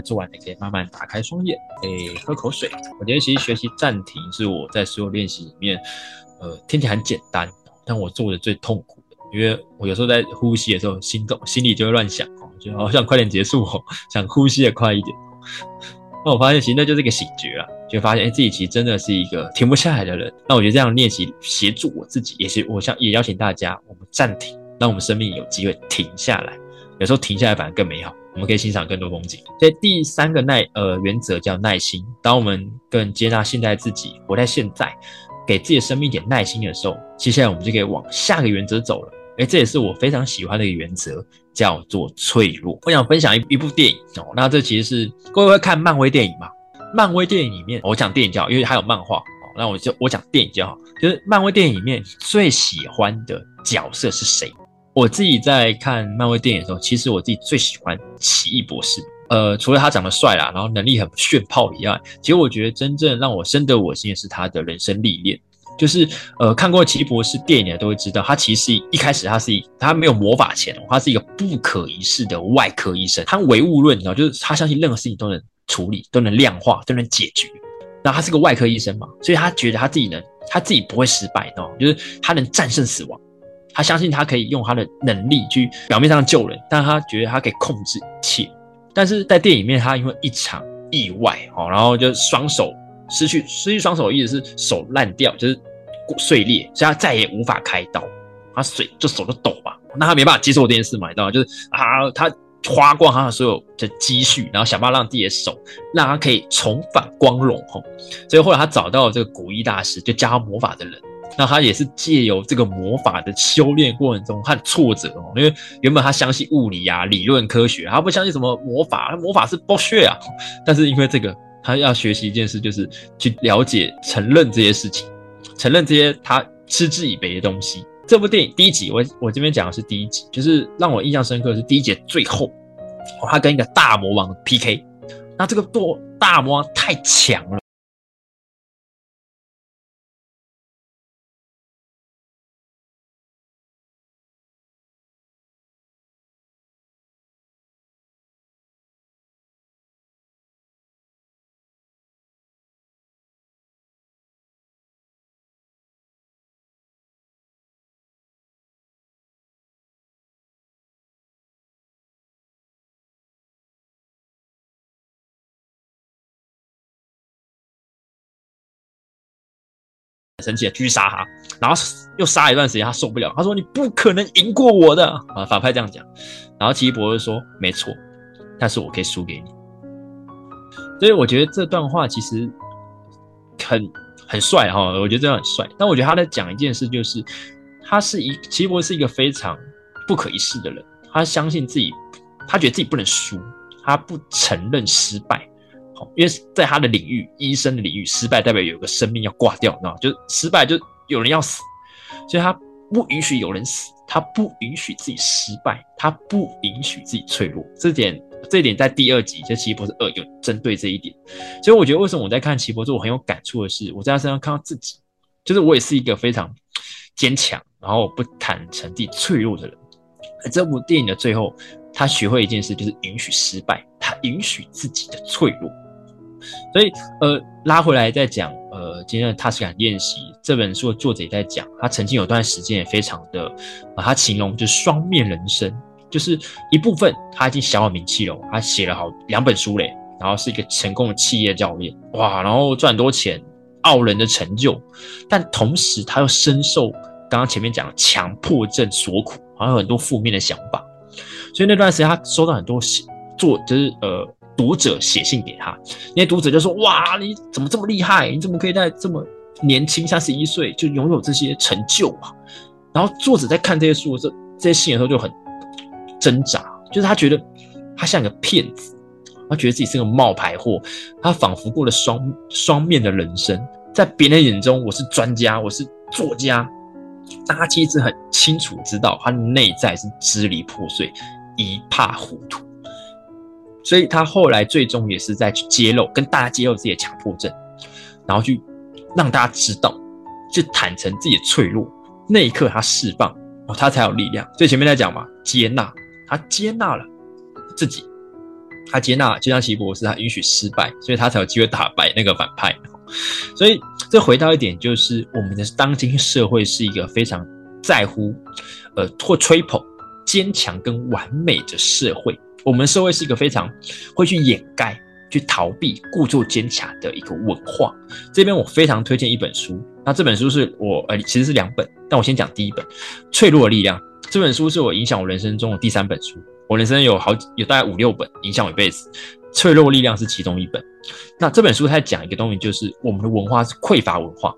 做完你可以慢慢打开双眼，诶，喝口水。我觉得其实学习暂停是我在所有练习里面，呃，听起来很简单，但我做的最痛苦的，因为我有时候在呼吸的时候，心动心里就会乱想哦，就好想快点结束哦，想呼吸的快一点。那我发现其实那就是一个醒觉啊，就发现哎，自己其实真的是一个停不下来的人。那我觉得这样练习协助我自己，也是我想也邀请大家，我们暂停，让我们生命有机会停下来。有时候停下来反而更美好，我们可以欣赏更多风景。所以第三个耐呃原则叫耐心。当我们更接纳现在自己，活在现在，给自己的生命一点耐心的时候，接下来我们就可以往下个原则走了。哎，这也是我非常喜欢的一个原则，叫做脆弱。我想分享一一部电影哦，那这其实是各位会看漫威电影吗？漫威电影里面，我讲电影就好，因为还有漫画哦。那我就我讲电影就好，就是漫威电影里面最喜欢的角色是谁？我自己在看漫威电影的时候，其实我自己最喜欢奇异博士。呃，除了他长得帅啦，然后能力很炫炮以外，其实我觉得真正让我深得我心的是他的人生历练。就是呃，看过奇异博士电影的都会知道，他其实一开始他是一他没有魔法前，他是一个不可一世的外科医生。他唯物论，你知道，就是他相信任何事情都能处理，都能量化，都能解决。那他是个外科医生嘛，所以他觉得他自己能，他自己不会失败，知道就是他能战胜死亡。他相信他可以用他的能力去表面上救人，但他觉得他可以控制一切。但是在电影里面，他因为一场意外哦，然后就双手失去，失去双手意思是手烂掉，就是碎裂，所以他再也无法开刀。他水就手就抖吧，那他没办法接受这件事嘛，你知道吗？就是啊，他花光他的所有的积蓄，然后想办法让自己的手让他可以重返光荣哦。所以后来他找到这个古医大师，就教他魔法的人。那他也是借由这个魔法的修炼过程中，和挫折哦，因为原本他相信物理啊、理论科学，他不相信什么魔法，魔法是剥削啊。但是因为这个，他要学习一件事，就是去了解、承认这些事情，承认这些他嗤之以鼻的东西。这部电影第一集，我我这边讲的是第一集，就是让我印象深刻是第一集最后，他跟一个大魔王 PK，那这个多大魔王太强了。生气，继续杀他，然后又杀一段时间，他受不了，他说：“你不可能赢过我的。”啊，反派这样讲，然后奇异博士说：“没错，但是我可以输给你。”所以我觉得这段话其实很很帅哈，我觉得这段很帅。但我觉得他在讲一件事，就是他是一奇异博士是一个非常不可一世的人，他相信自己，他觉得自己不能输，他不承认失败。因为在他的领域，医生的领域，失败代表有个生命要挂掉，你知道？就失败，就有人要死，所以他不允许有人死，他不允许自己失败，他不允许自己脆弱。这点，这点在第二集就《奇异博士二》有针对这一点。所以我觉得，为什么我在看《奇异博士》，我很有感触的是，我在他身上看到自己，就是我也是一个非常坚强，然后不坦诚地脆弱的人。这部电影的最后，他学会一件事，就是允许失败，他允许自己的脆弱。所以，呃，拉回来再讲，呃，今天的踏实感练习这本书的作者也在讲，他曾经有段时间也非常的，啊，他形容就是双面人生，就是一部分他已经小有名气了，他写了好两本书嘞，然后是一个成功的企业教练，哇，然后赚很多钱，傲人的成就，但同时他又深受刚刚前面讲强迫症所苦，还有很多负面的想法，所以那段时间他收到很多做就是呃。读者写信给他，那些读者就说：“哇，你怎么这么厉害？你怎么可以在这么年轻，三十一岁就拥有这些成就啊？”然后作者在看这些书的时候，这些信的时候就很挣扎，就是他觉得他像个骗子，他觉得自己是个冒牌货，他仿佛过了双双面的人生，在别人眼中我是专家，我是作家，但他其实很清楚知道他内在是支离破碎，一塌糊涂。所以他后来最终也是在去揭露，跟大家揭露自己的强迫症，然后去让大家知道，去坦诚自己的脆弱。那一刻他释放，哦，他才有力量。所以前面在讲嘛，接纳，他接纳了自己，他接纳就像奇博士，他允许失败，所以他才有机会打败那个反派。所以这回到一点，就是我们的当今社会是一个非常在乎呃或吹捧坚强跟完美的社会。我们社会是一个非常会去掩盖、去逃避、故作坚强的一个文化。这边我非常推荐一本书，那这本书是我呃其实是两本，但我先讲第一本《脆弱的力量》。这本书是我影响我人生中的第三本书。我人生有好有大概五六本影响我一辈子，《脆弱力量》是其中一本。那这本书它讲一个东西，就是我们的文化是匮乏文化，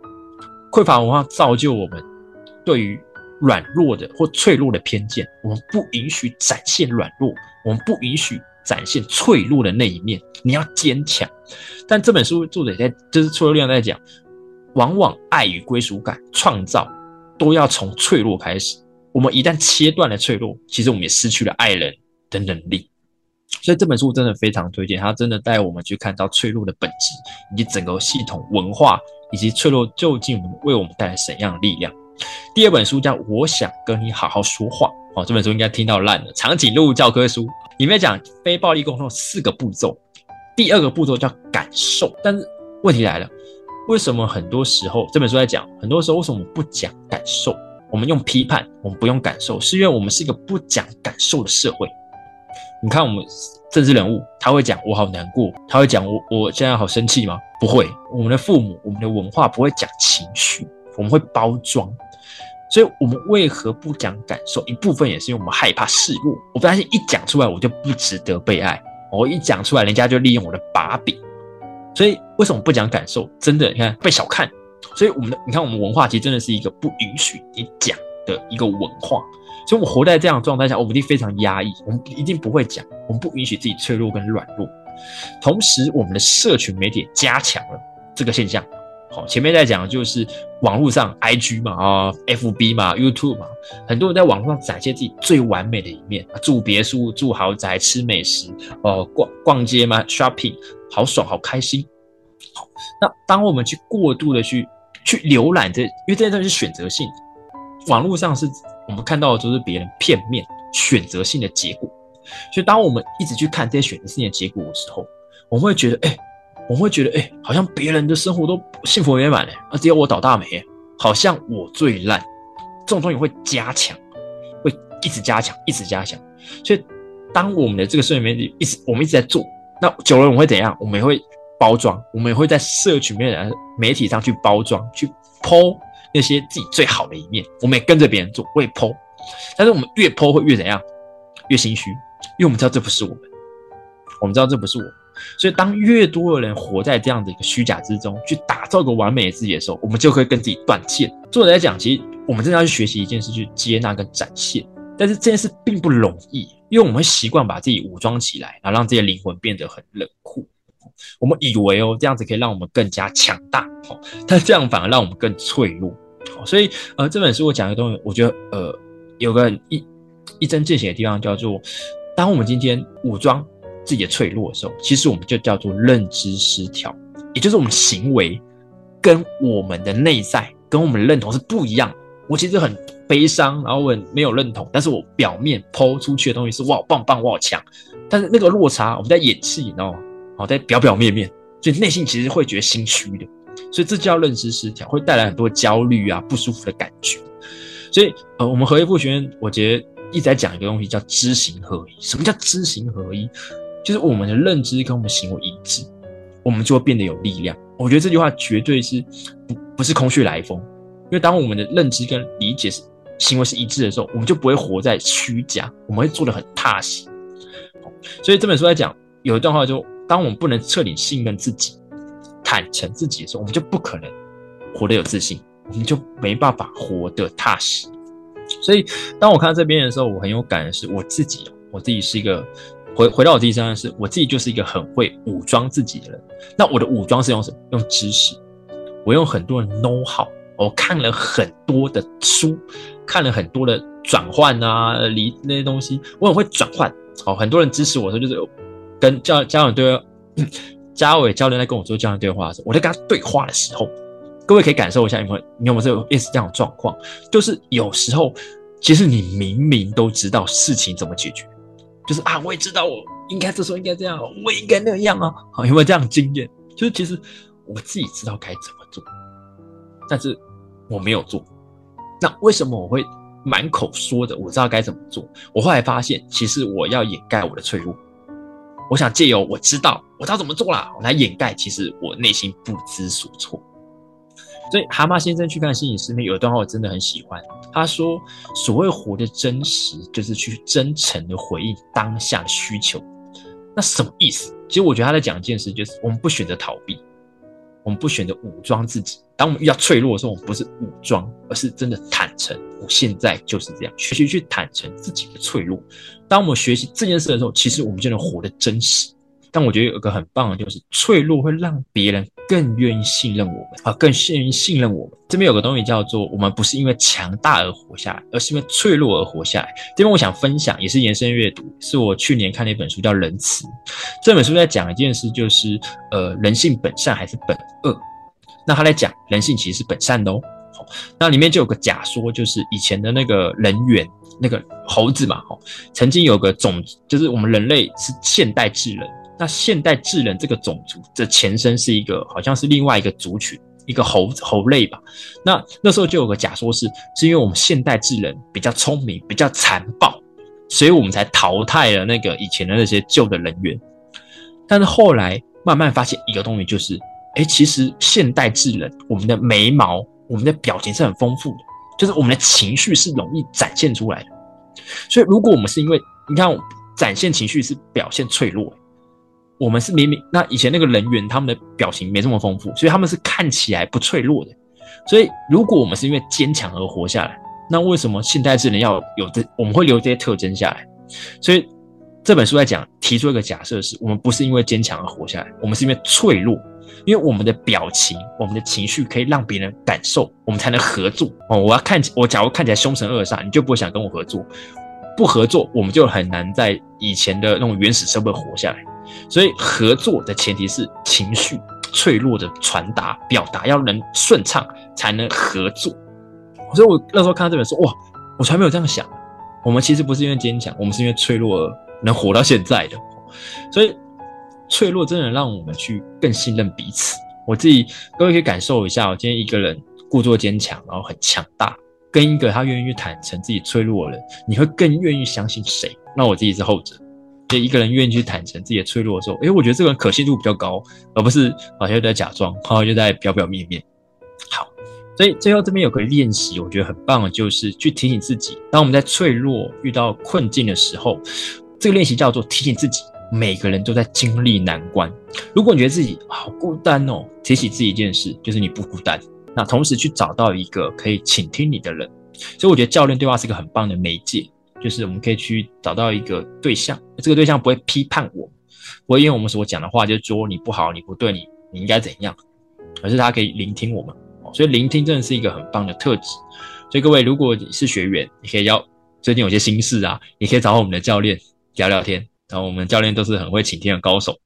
匮乏文化造就我们对于软弱的或脆弱的偏见。我们不允许展现软弱，我们不允许展现脆弱的那一面。你要坚强。但这本书作者在就是《脆弱力量》在讲，往往爱与归属感创造都要从脆弱开始。我们一旦切断了脆弱，其实我们也失去了爱人的能力。所以这本书真的非常推荐，它真的带我们去看到脆弱的本质，以及整个系统文化，以及脆弱究竟为我们带来怎样的力量。第二本书叫《我想跟你好好说话》，哦，这本书应该听到烂了，长颈鹿教科书里面讲非暴力沟通四个步骤，第二个步骤叫感受。但是问题来了，为什么很多时候这本书在讲，很多时候为什么不讲感受？我们用批判，我们不用感受，是因为我们是一个不讲感受的社会。你看，我们政治人物他会讲我好难过，他会讲我我现在好生气吗？不会。我们的父母，我们的文化不会讲情绪，我们会包装。所以，我们为何不讲感受？一部分也是因为我们害怕示弱。我发现一讲出来，我就不值得被爱。我一讲出来，人家就利用我的把柄。所以，为什么不讲感受？真的，你看被小看。所以我们的，你看我们文化其实真的是一个不允许你讲的一个文化，所以我们活在这样的状态下，我们一定非常压抑，我们一定不会讲，我们不允许自己脆弱跟软弱。同时，我们的社群媒体加强了这个现象。好，前面在讲就是网络上，IG 嘛，啊，FB 嘛，YouTube 嘛，很多人在网络上展现自己最完美的一面，住别墅、住豪宅、吃美食，哦，逛逛街嘛，shopping，好爽，好开心。好，那当我们去过度的去去浏览这，因为这些东西是选择性，网络上是我们看到的都是别人片面选择性的结果，所以当我们一直去看这些选择性的结果的时候，我们会觉得，哎，我们会觉得，哎，好像别人的生活都幸福美满嘞，而只有我倒大霉，好像我最烂，这种东西会加强，会一直加强，一直加强，所以当我们的这个社群媒体一直我们一直在做，那久了我们会怎样？我们也会。包装，我们也会在社群面的媒体上去包装，去剖那些自己最好的一面。我们也跟着别人做，我也剖。但是我们越剖会越怎样？越心虚，因为我们知道这不是我们，我们知道这不是我。所以当越多的人活在这样的一个虚假之中，去打造一个完美的自己的时候，我们就会跟自己断线。作者在讲，其实我们真的要去学习一件事，去接纳跟展现。但是这件事并不容易，因为我们习惯把自己武装起来，然后让自己的灵魂变得很冷酷。我们以为哦，这样子可以让我们更加强大，哦，但这样反而让我们更脆弱，所以呃，这本书我讲的东西，我觉得呃，有个一一针见血的地方，叫做当我们今天武装自己的脆弱的时候，其实我们就叫做认知失调，也就是我们行为跟我们的内在跟我们的认同是不一样。我其实很悲伤，然后我很没有认同，但是我表面抛出去的东西是哇棒棒，我好强，但是那个落差，我们在演戏，你知道吗？好，在表表面面，所以内心其实会觉得心虚的，所以这叫认知失调，会带来很多焦虑啊、不舒服的感觉。所以，呃，我们合一复学院，我觉得一直在讲一个东西，叫知行合一。什么叫知行合一？就是我们的认知跟我们行为一致，我们就会变得有力量。我觉得这句话绝对是不不是空穴来风，因为当我们的认知跟理解是行为是一致的时候，我们就不会活在虚假，我们会做的很踏实。所以这本书在讲有一段话就。当我们不能彻底信任自己、坦诚自己的时候，我们就不可能活得有自信，我们就没办法活得踏实。所以，当我看到这边的时候，我很有感的是我自己，我自己是一个回回到我第三段是，我自己就是一个很会武装自己的人。那我的武装是用什么？用知识，我用很多的 know how，我看了很多的书，看了很多的转换啊、离那些东西，我很会转换。哦，很多人支持我的时候，就是。跟教教练对，嘉伟教练在跟我做教练对话的时候，我在跟他对话的时候，各位可以感受一下，有没有你有没有这种类似这样的状况？就是有时候，其实你明明都知道事情怎么解决，就是啊，我也知道我应该这时候应该这样，我也应该那样啊，好，有没有这样经验？就是其实我自己知道该怎么做，但是我没有做。那为什么我会满口说的我知道该怎么做？我后来发现，其实我要掩盖我的脆弱。我想借由我知道我知道怎么做啦，我来掩盖其实我内心不知所措。所以蛤蟆先生去看心理师那有一段话我真的很喜欢，他说：“所谓活的真实，就是去真诚的回应当下的需求。”那什么意思？其实我觉得他在讲一件事，就是我们不选择逃避，我们不选择武装自己。当我们遇到脆弱的时候，我们不是武装，而是真的坦诚。我现在就是这样，学习去坦诚自己的脆弱。当我们学习这件事的时候，其实我们就能活得真实。但我觉得有一个很棒的，就是脆弱会让别人更愿意信任我们啊，更愿意信任我们。这边有个东西叫做，我们不是因为强大而活下来，而是因为脆弱而活下来。这边我想分享，也是延伸阅读，是我去年看的一本书，叫《仁慈》。这本书在讲一件事，就是呃，人性本善还是本恶？那他在讲人性其实是本善的哦。那里面就有个假说，就是以前的那个人猿，那个猴子嘛，哦，曾经有个种，就是我们人类是现代智人。那现代智人这个种族的前身是一个，好像是另外一个族群，一个猴猴类吧。那那时候就有个假说是，是因为我们现代智人比较聪明，比较残暴，所以我们才淘汰了那个以前的那些旧的人员。但是后来慢慢发现一个东西，就是，哎，其实现代智人我们的眉毛、我们的表情是很丰富的，就是我们的情绪是容易展现出来的。所以如果我们是因为你看展现情绪是表现脆弱。我们是明明那以前那个人员，他们的表情没这么丰富，所以他们是看起来不脆弱的。所以如果我们是因为坚强而活下来，那为什么现代智能要有这？我们会留这些特征下来。所以这本书在讲，提出一个假设是：我们不是因为坚强而活下来，我们是因为脆弱，因为我们的表情、我们的情绪可以让别人感受，我们才能合作。哦，我要看我假如看起来凶神恶煞，你就不会想跟我合作。不合作，我们就很难在以前的那种原始社会活下来。所以合作的前提是情绪脆弱的传达表达要能顺畅，才能合作。所以我那时候看到这本书，哇，我从来没有这样想。我们其实不是因为坚强，我们是因为脆弱而能活到现在的。所以脆弱真的让我们去更信任彼此。我自己各位可以感受一下，我今天一个人故作坚强，然后很强大，跟一个他愿意去坦诚自己脆弱的人，你会更愿意相信谁？那我自己是后者。就一个人愿意去坦诚自己的脆弱的时候，诶，我觉得这个人可信度比较高，而不是好像在假装，好像就在表表面面。好，所以最后这边有个练习，我觉得很棒的，就是去提醒自己，当我们在脆弱、遇到困境的时候，这个练习叫做提醒自己，每个人都在经历难关。如果你觉得自己好孤单哦，提醒自己一件事，就是你不孤单。那同时去找到一个可以倾听你的人。所以我觉得教练对话是一个很棒的媒介。就是我们可以去找到一个对象，这个对象不会批判我，不会因为我们所讲的话就说你不好，你不对，你你应该怎样，而是他可以聆听我们。所以聆听真的是一个很棒的特质。所以各位，如果你是学员，你可以要最近有些心事啊，你可以找我们的教练聊聊天。然后我们教练都是很会倾听的高手。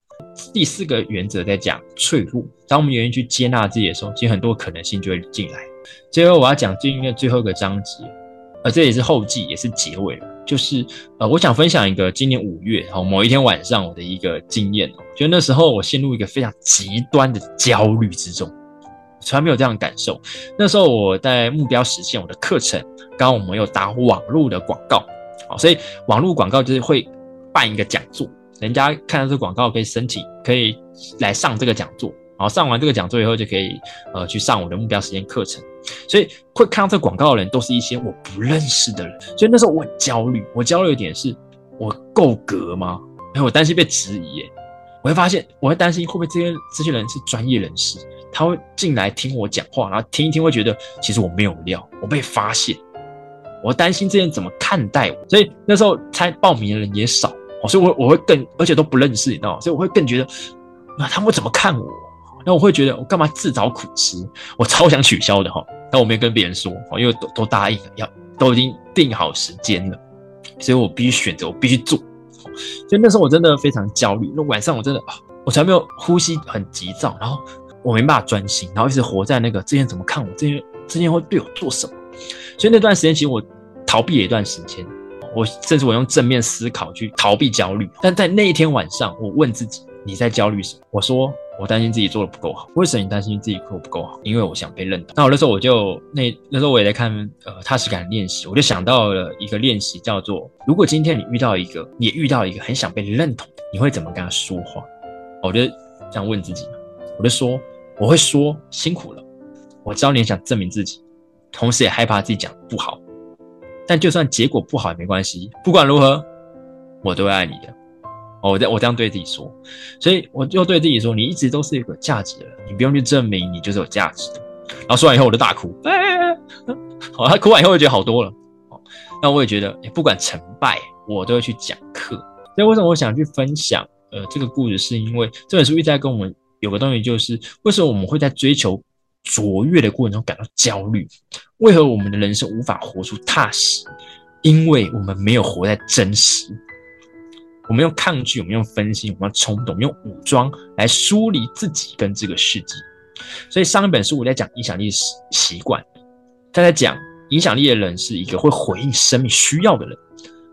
第四个原则在讲脆弱，当我们愿意去接纳自己的时候，其实很多可能性就会进来。最后我要讲今天的最后一个章节。呃，这也是后记，也是结尾了。就是呃，我想分享一个今年五月，然后某一天晚上我的一个经验哦。就那时候我陷入一个非常极端的焦虑之中，从来没有这样的感受。那时候我在目标实现我的课程，刚刚我们有打网络的广告，好，所以网络广告就是会办一个讲座，人家看到这广告可以申请，可以来上这个讲座。然后上完这个讲座以后，就可以呃去上我的目标实现课程。所以会看到这广告的人，都是一些我不认识的人。所以那时候我很焦虑，我焦虑的点是我够格吗？哎，我担心被质疑。耶。我会发现，我会担心会不会这些这些人是专业人士，他会进来听我讲话，然后听一听会觉得其实我没有料，我被发现。我担心这些人怎么看待我。所以那时候参报名的人也少，所以我我会更而且都不认识，你知道吗？所以我会更觉得，那他们怎么看我？那我会觉得我干嘛自找苦吃？我超想取消的哈，但我没跟别人说，因为都都答应了，要都已经定好时间了，所以我必须选择，我必须做。所以那时候我真的非常焦虑，那晚上我真的啊，我才没有呼吸很急躁，然后我没办法专心，然后一直活在那个之前怎么看我，之前之前会对我做什么？所以那段时间其实我逃避了一段时间，我甚至我用正面思考去逃避焦虑。但在那一天晚上，我问自己：你在焦虑什么？我说我担心自己做的不够好。为什么你担心自己做的不够好？因为我想被认同。那我那时候我就那那时候我也在看呃踏实感练习，我就想到了一个练习，叫做如果今天你遇到一个，你遇到一个很想被认同，你会怎么跟他说话？我就这样问自己嘛，我就说我会说辛苦了。我知道你想证明自己，同时也害怕自己讲不好。但就算结果不好也没关系，不管如何，我都会爱你的。哦，我这我这样对自己说，所以我就对自己说，你一直都是一个有价值的人，你不用去证明你就是有价值的。然后说完以后，我就大哭。好，他哭完以后，我觉得好多了。哦，那我也觉得，不管成败，我都会去讲课。所以为什么我想去分享呃这个故事，是因为这本书一直在跟我们有个东西，就是为什么我们会在追求。卓越的过程中感到焦虑，为何我们的人生无法活出踏实？因为我们没有活在真实。我们用抗拒，我们用分析，我们用冲动，用武装来梳理自己跟这个世界。所以上一本书我在讲影响力习习惯，他在讲影响力的人是一个会回应生命需要的人。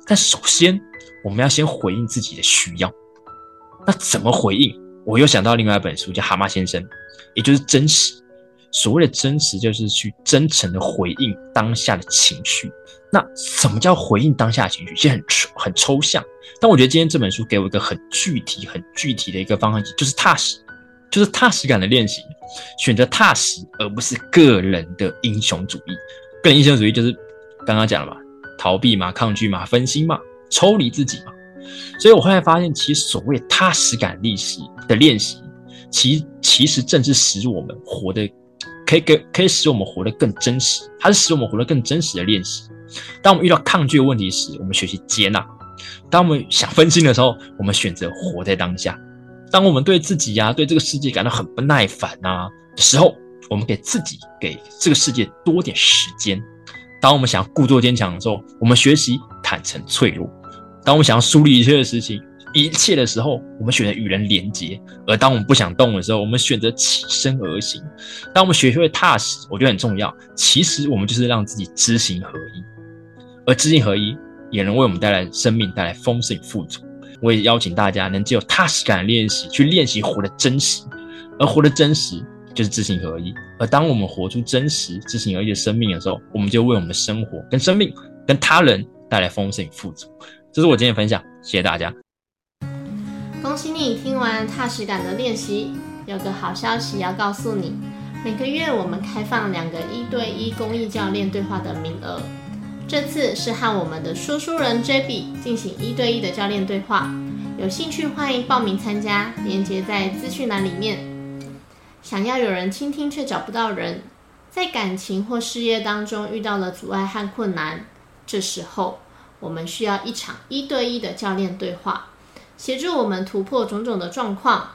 但首先我们要先回应自己的需要。那怎么回应？我又想到另外一本书叫《蛤蟆先生》，也就是真实。所谓的真实，就是去真诚的回应当下的情绪。那什么叫回应当下的情绪？其实很抽很抽象。但我觉得今天这本书给我一个很具体、很具体的一个方向，就是踏实，就是踏实感的练习。选择踏实，而不是个人的英雄主义。个人英雄主义就是刚刚讲了嘛，逃避嘛，抗拒嘛，分心嘛，抽离自己嘛。所以我后来发现，其实所谓踏实感练习的练习，其其实正是使我们活得。可以给可以使我们活得更真实，它是使我们活得更真实的练习。当我们遇到抗拒的问题时，我们学习接纳；当我们想分心的时候，我们选择活在当下；当我们对自己呀、对这个世界感到很不耐烦呐的时候，我们给自己、给这个世界多点时间；当我们想要故作坚强的时候，我们学习坦诚脆弱；当我们想要梳理一切的事情。一切的时候，我们选择与人连接；而当我们不想动的时候，我们选择起身而行。当我们学会踏实，我觉得很重要。其实我们就是让自己知行合一，而知行合一也能为我们带来生命，带来丰盛与富足。我也邀请大家能只有踏实感练习，去练习活得真实。而活得真实就是知行合一。而当我们活出真实、知行合一的生命的时候，我们就为我们的生活、跟生命、跟他人带来丰盛与富足。这是我今天的分享，谢谢大家。恭喜你听完踏实感的练习，有个好消息要告诉你，每个月我们开放两个一对一公益教练对话的名额，这次是和我们的说书人 JB 进行一对一的教练对话，有兴趣欢迎报名参加，链接在资讯栏里面。想要有人倾听却找不到人，在感情或事业当中遇到了阻碍和困难，这时候我们需要一场一对一的教练对话。协助我们突破种种的状况，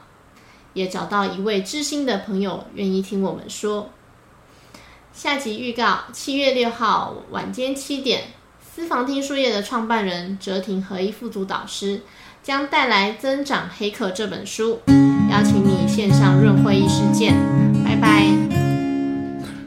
也找到一位知心的朋友愿意听我们说。下集预告：七月六号晚间七点，私房听书业的创办人哲廷合一副组导师将带来《增长黑客》这本书，邀请你线上润会议事件。拜拜。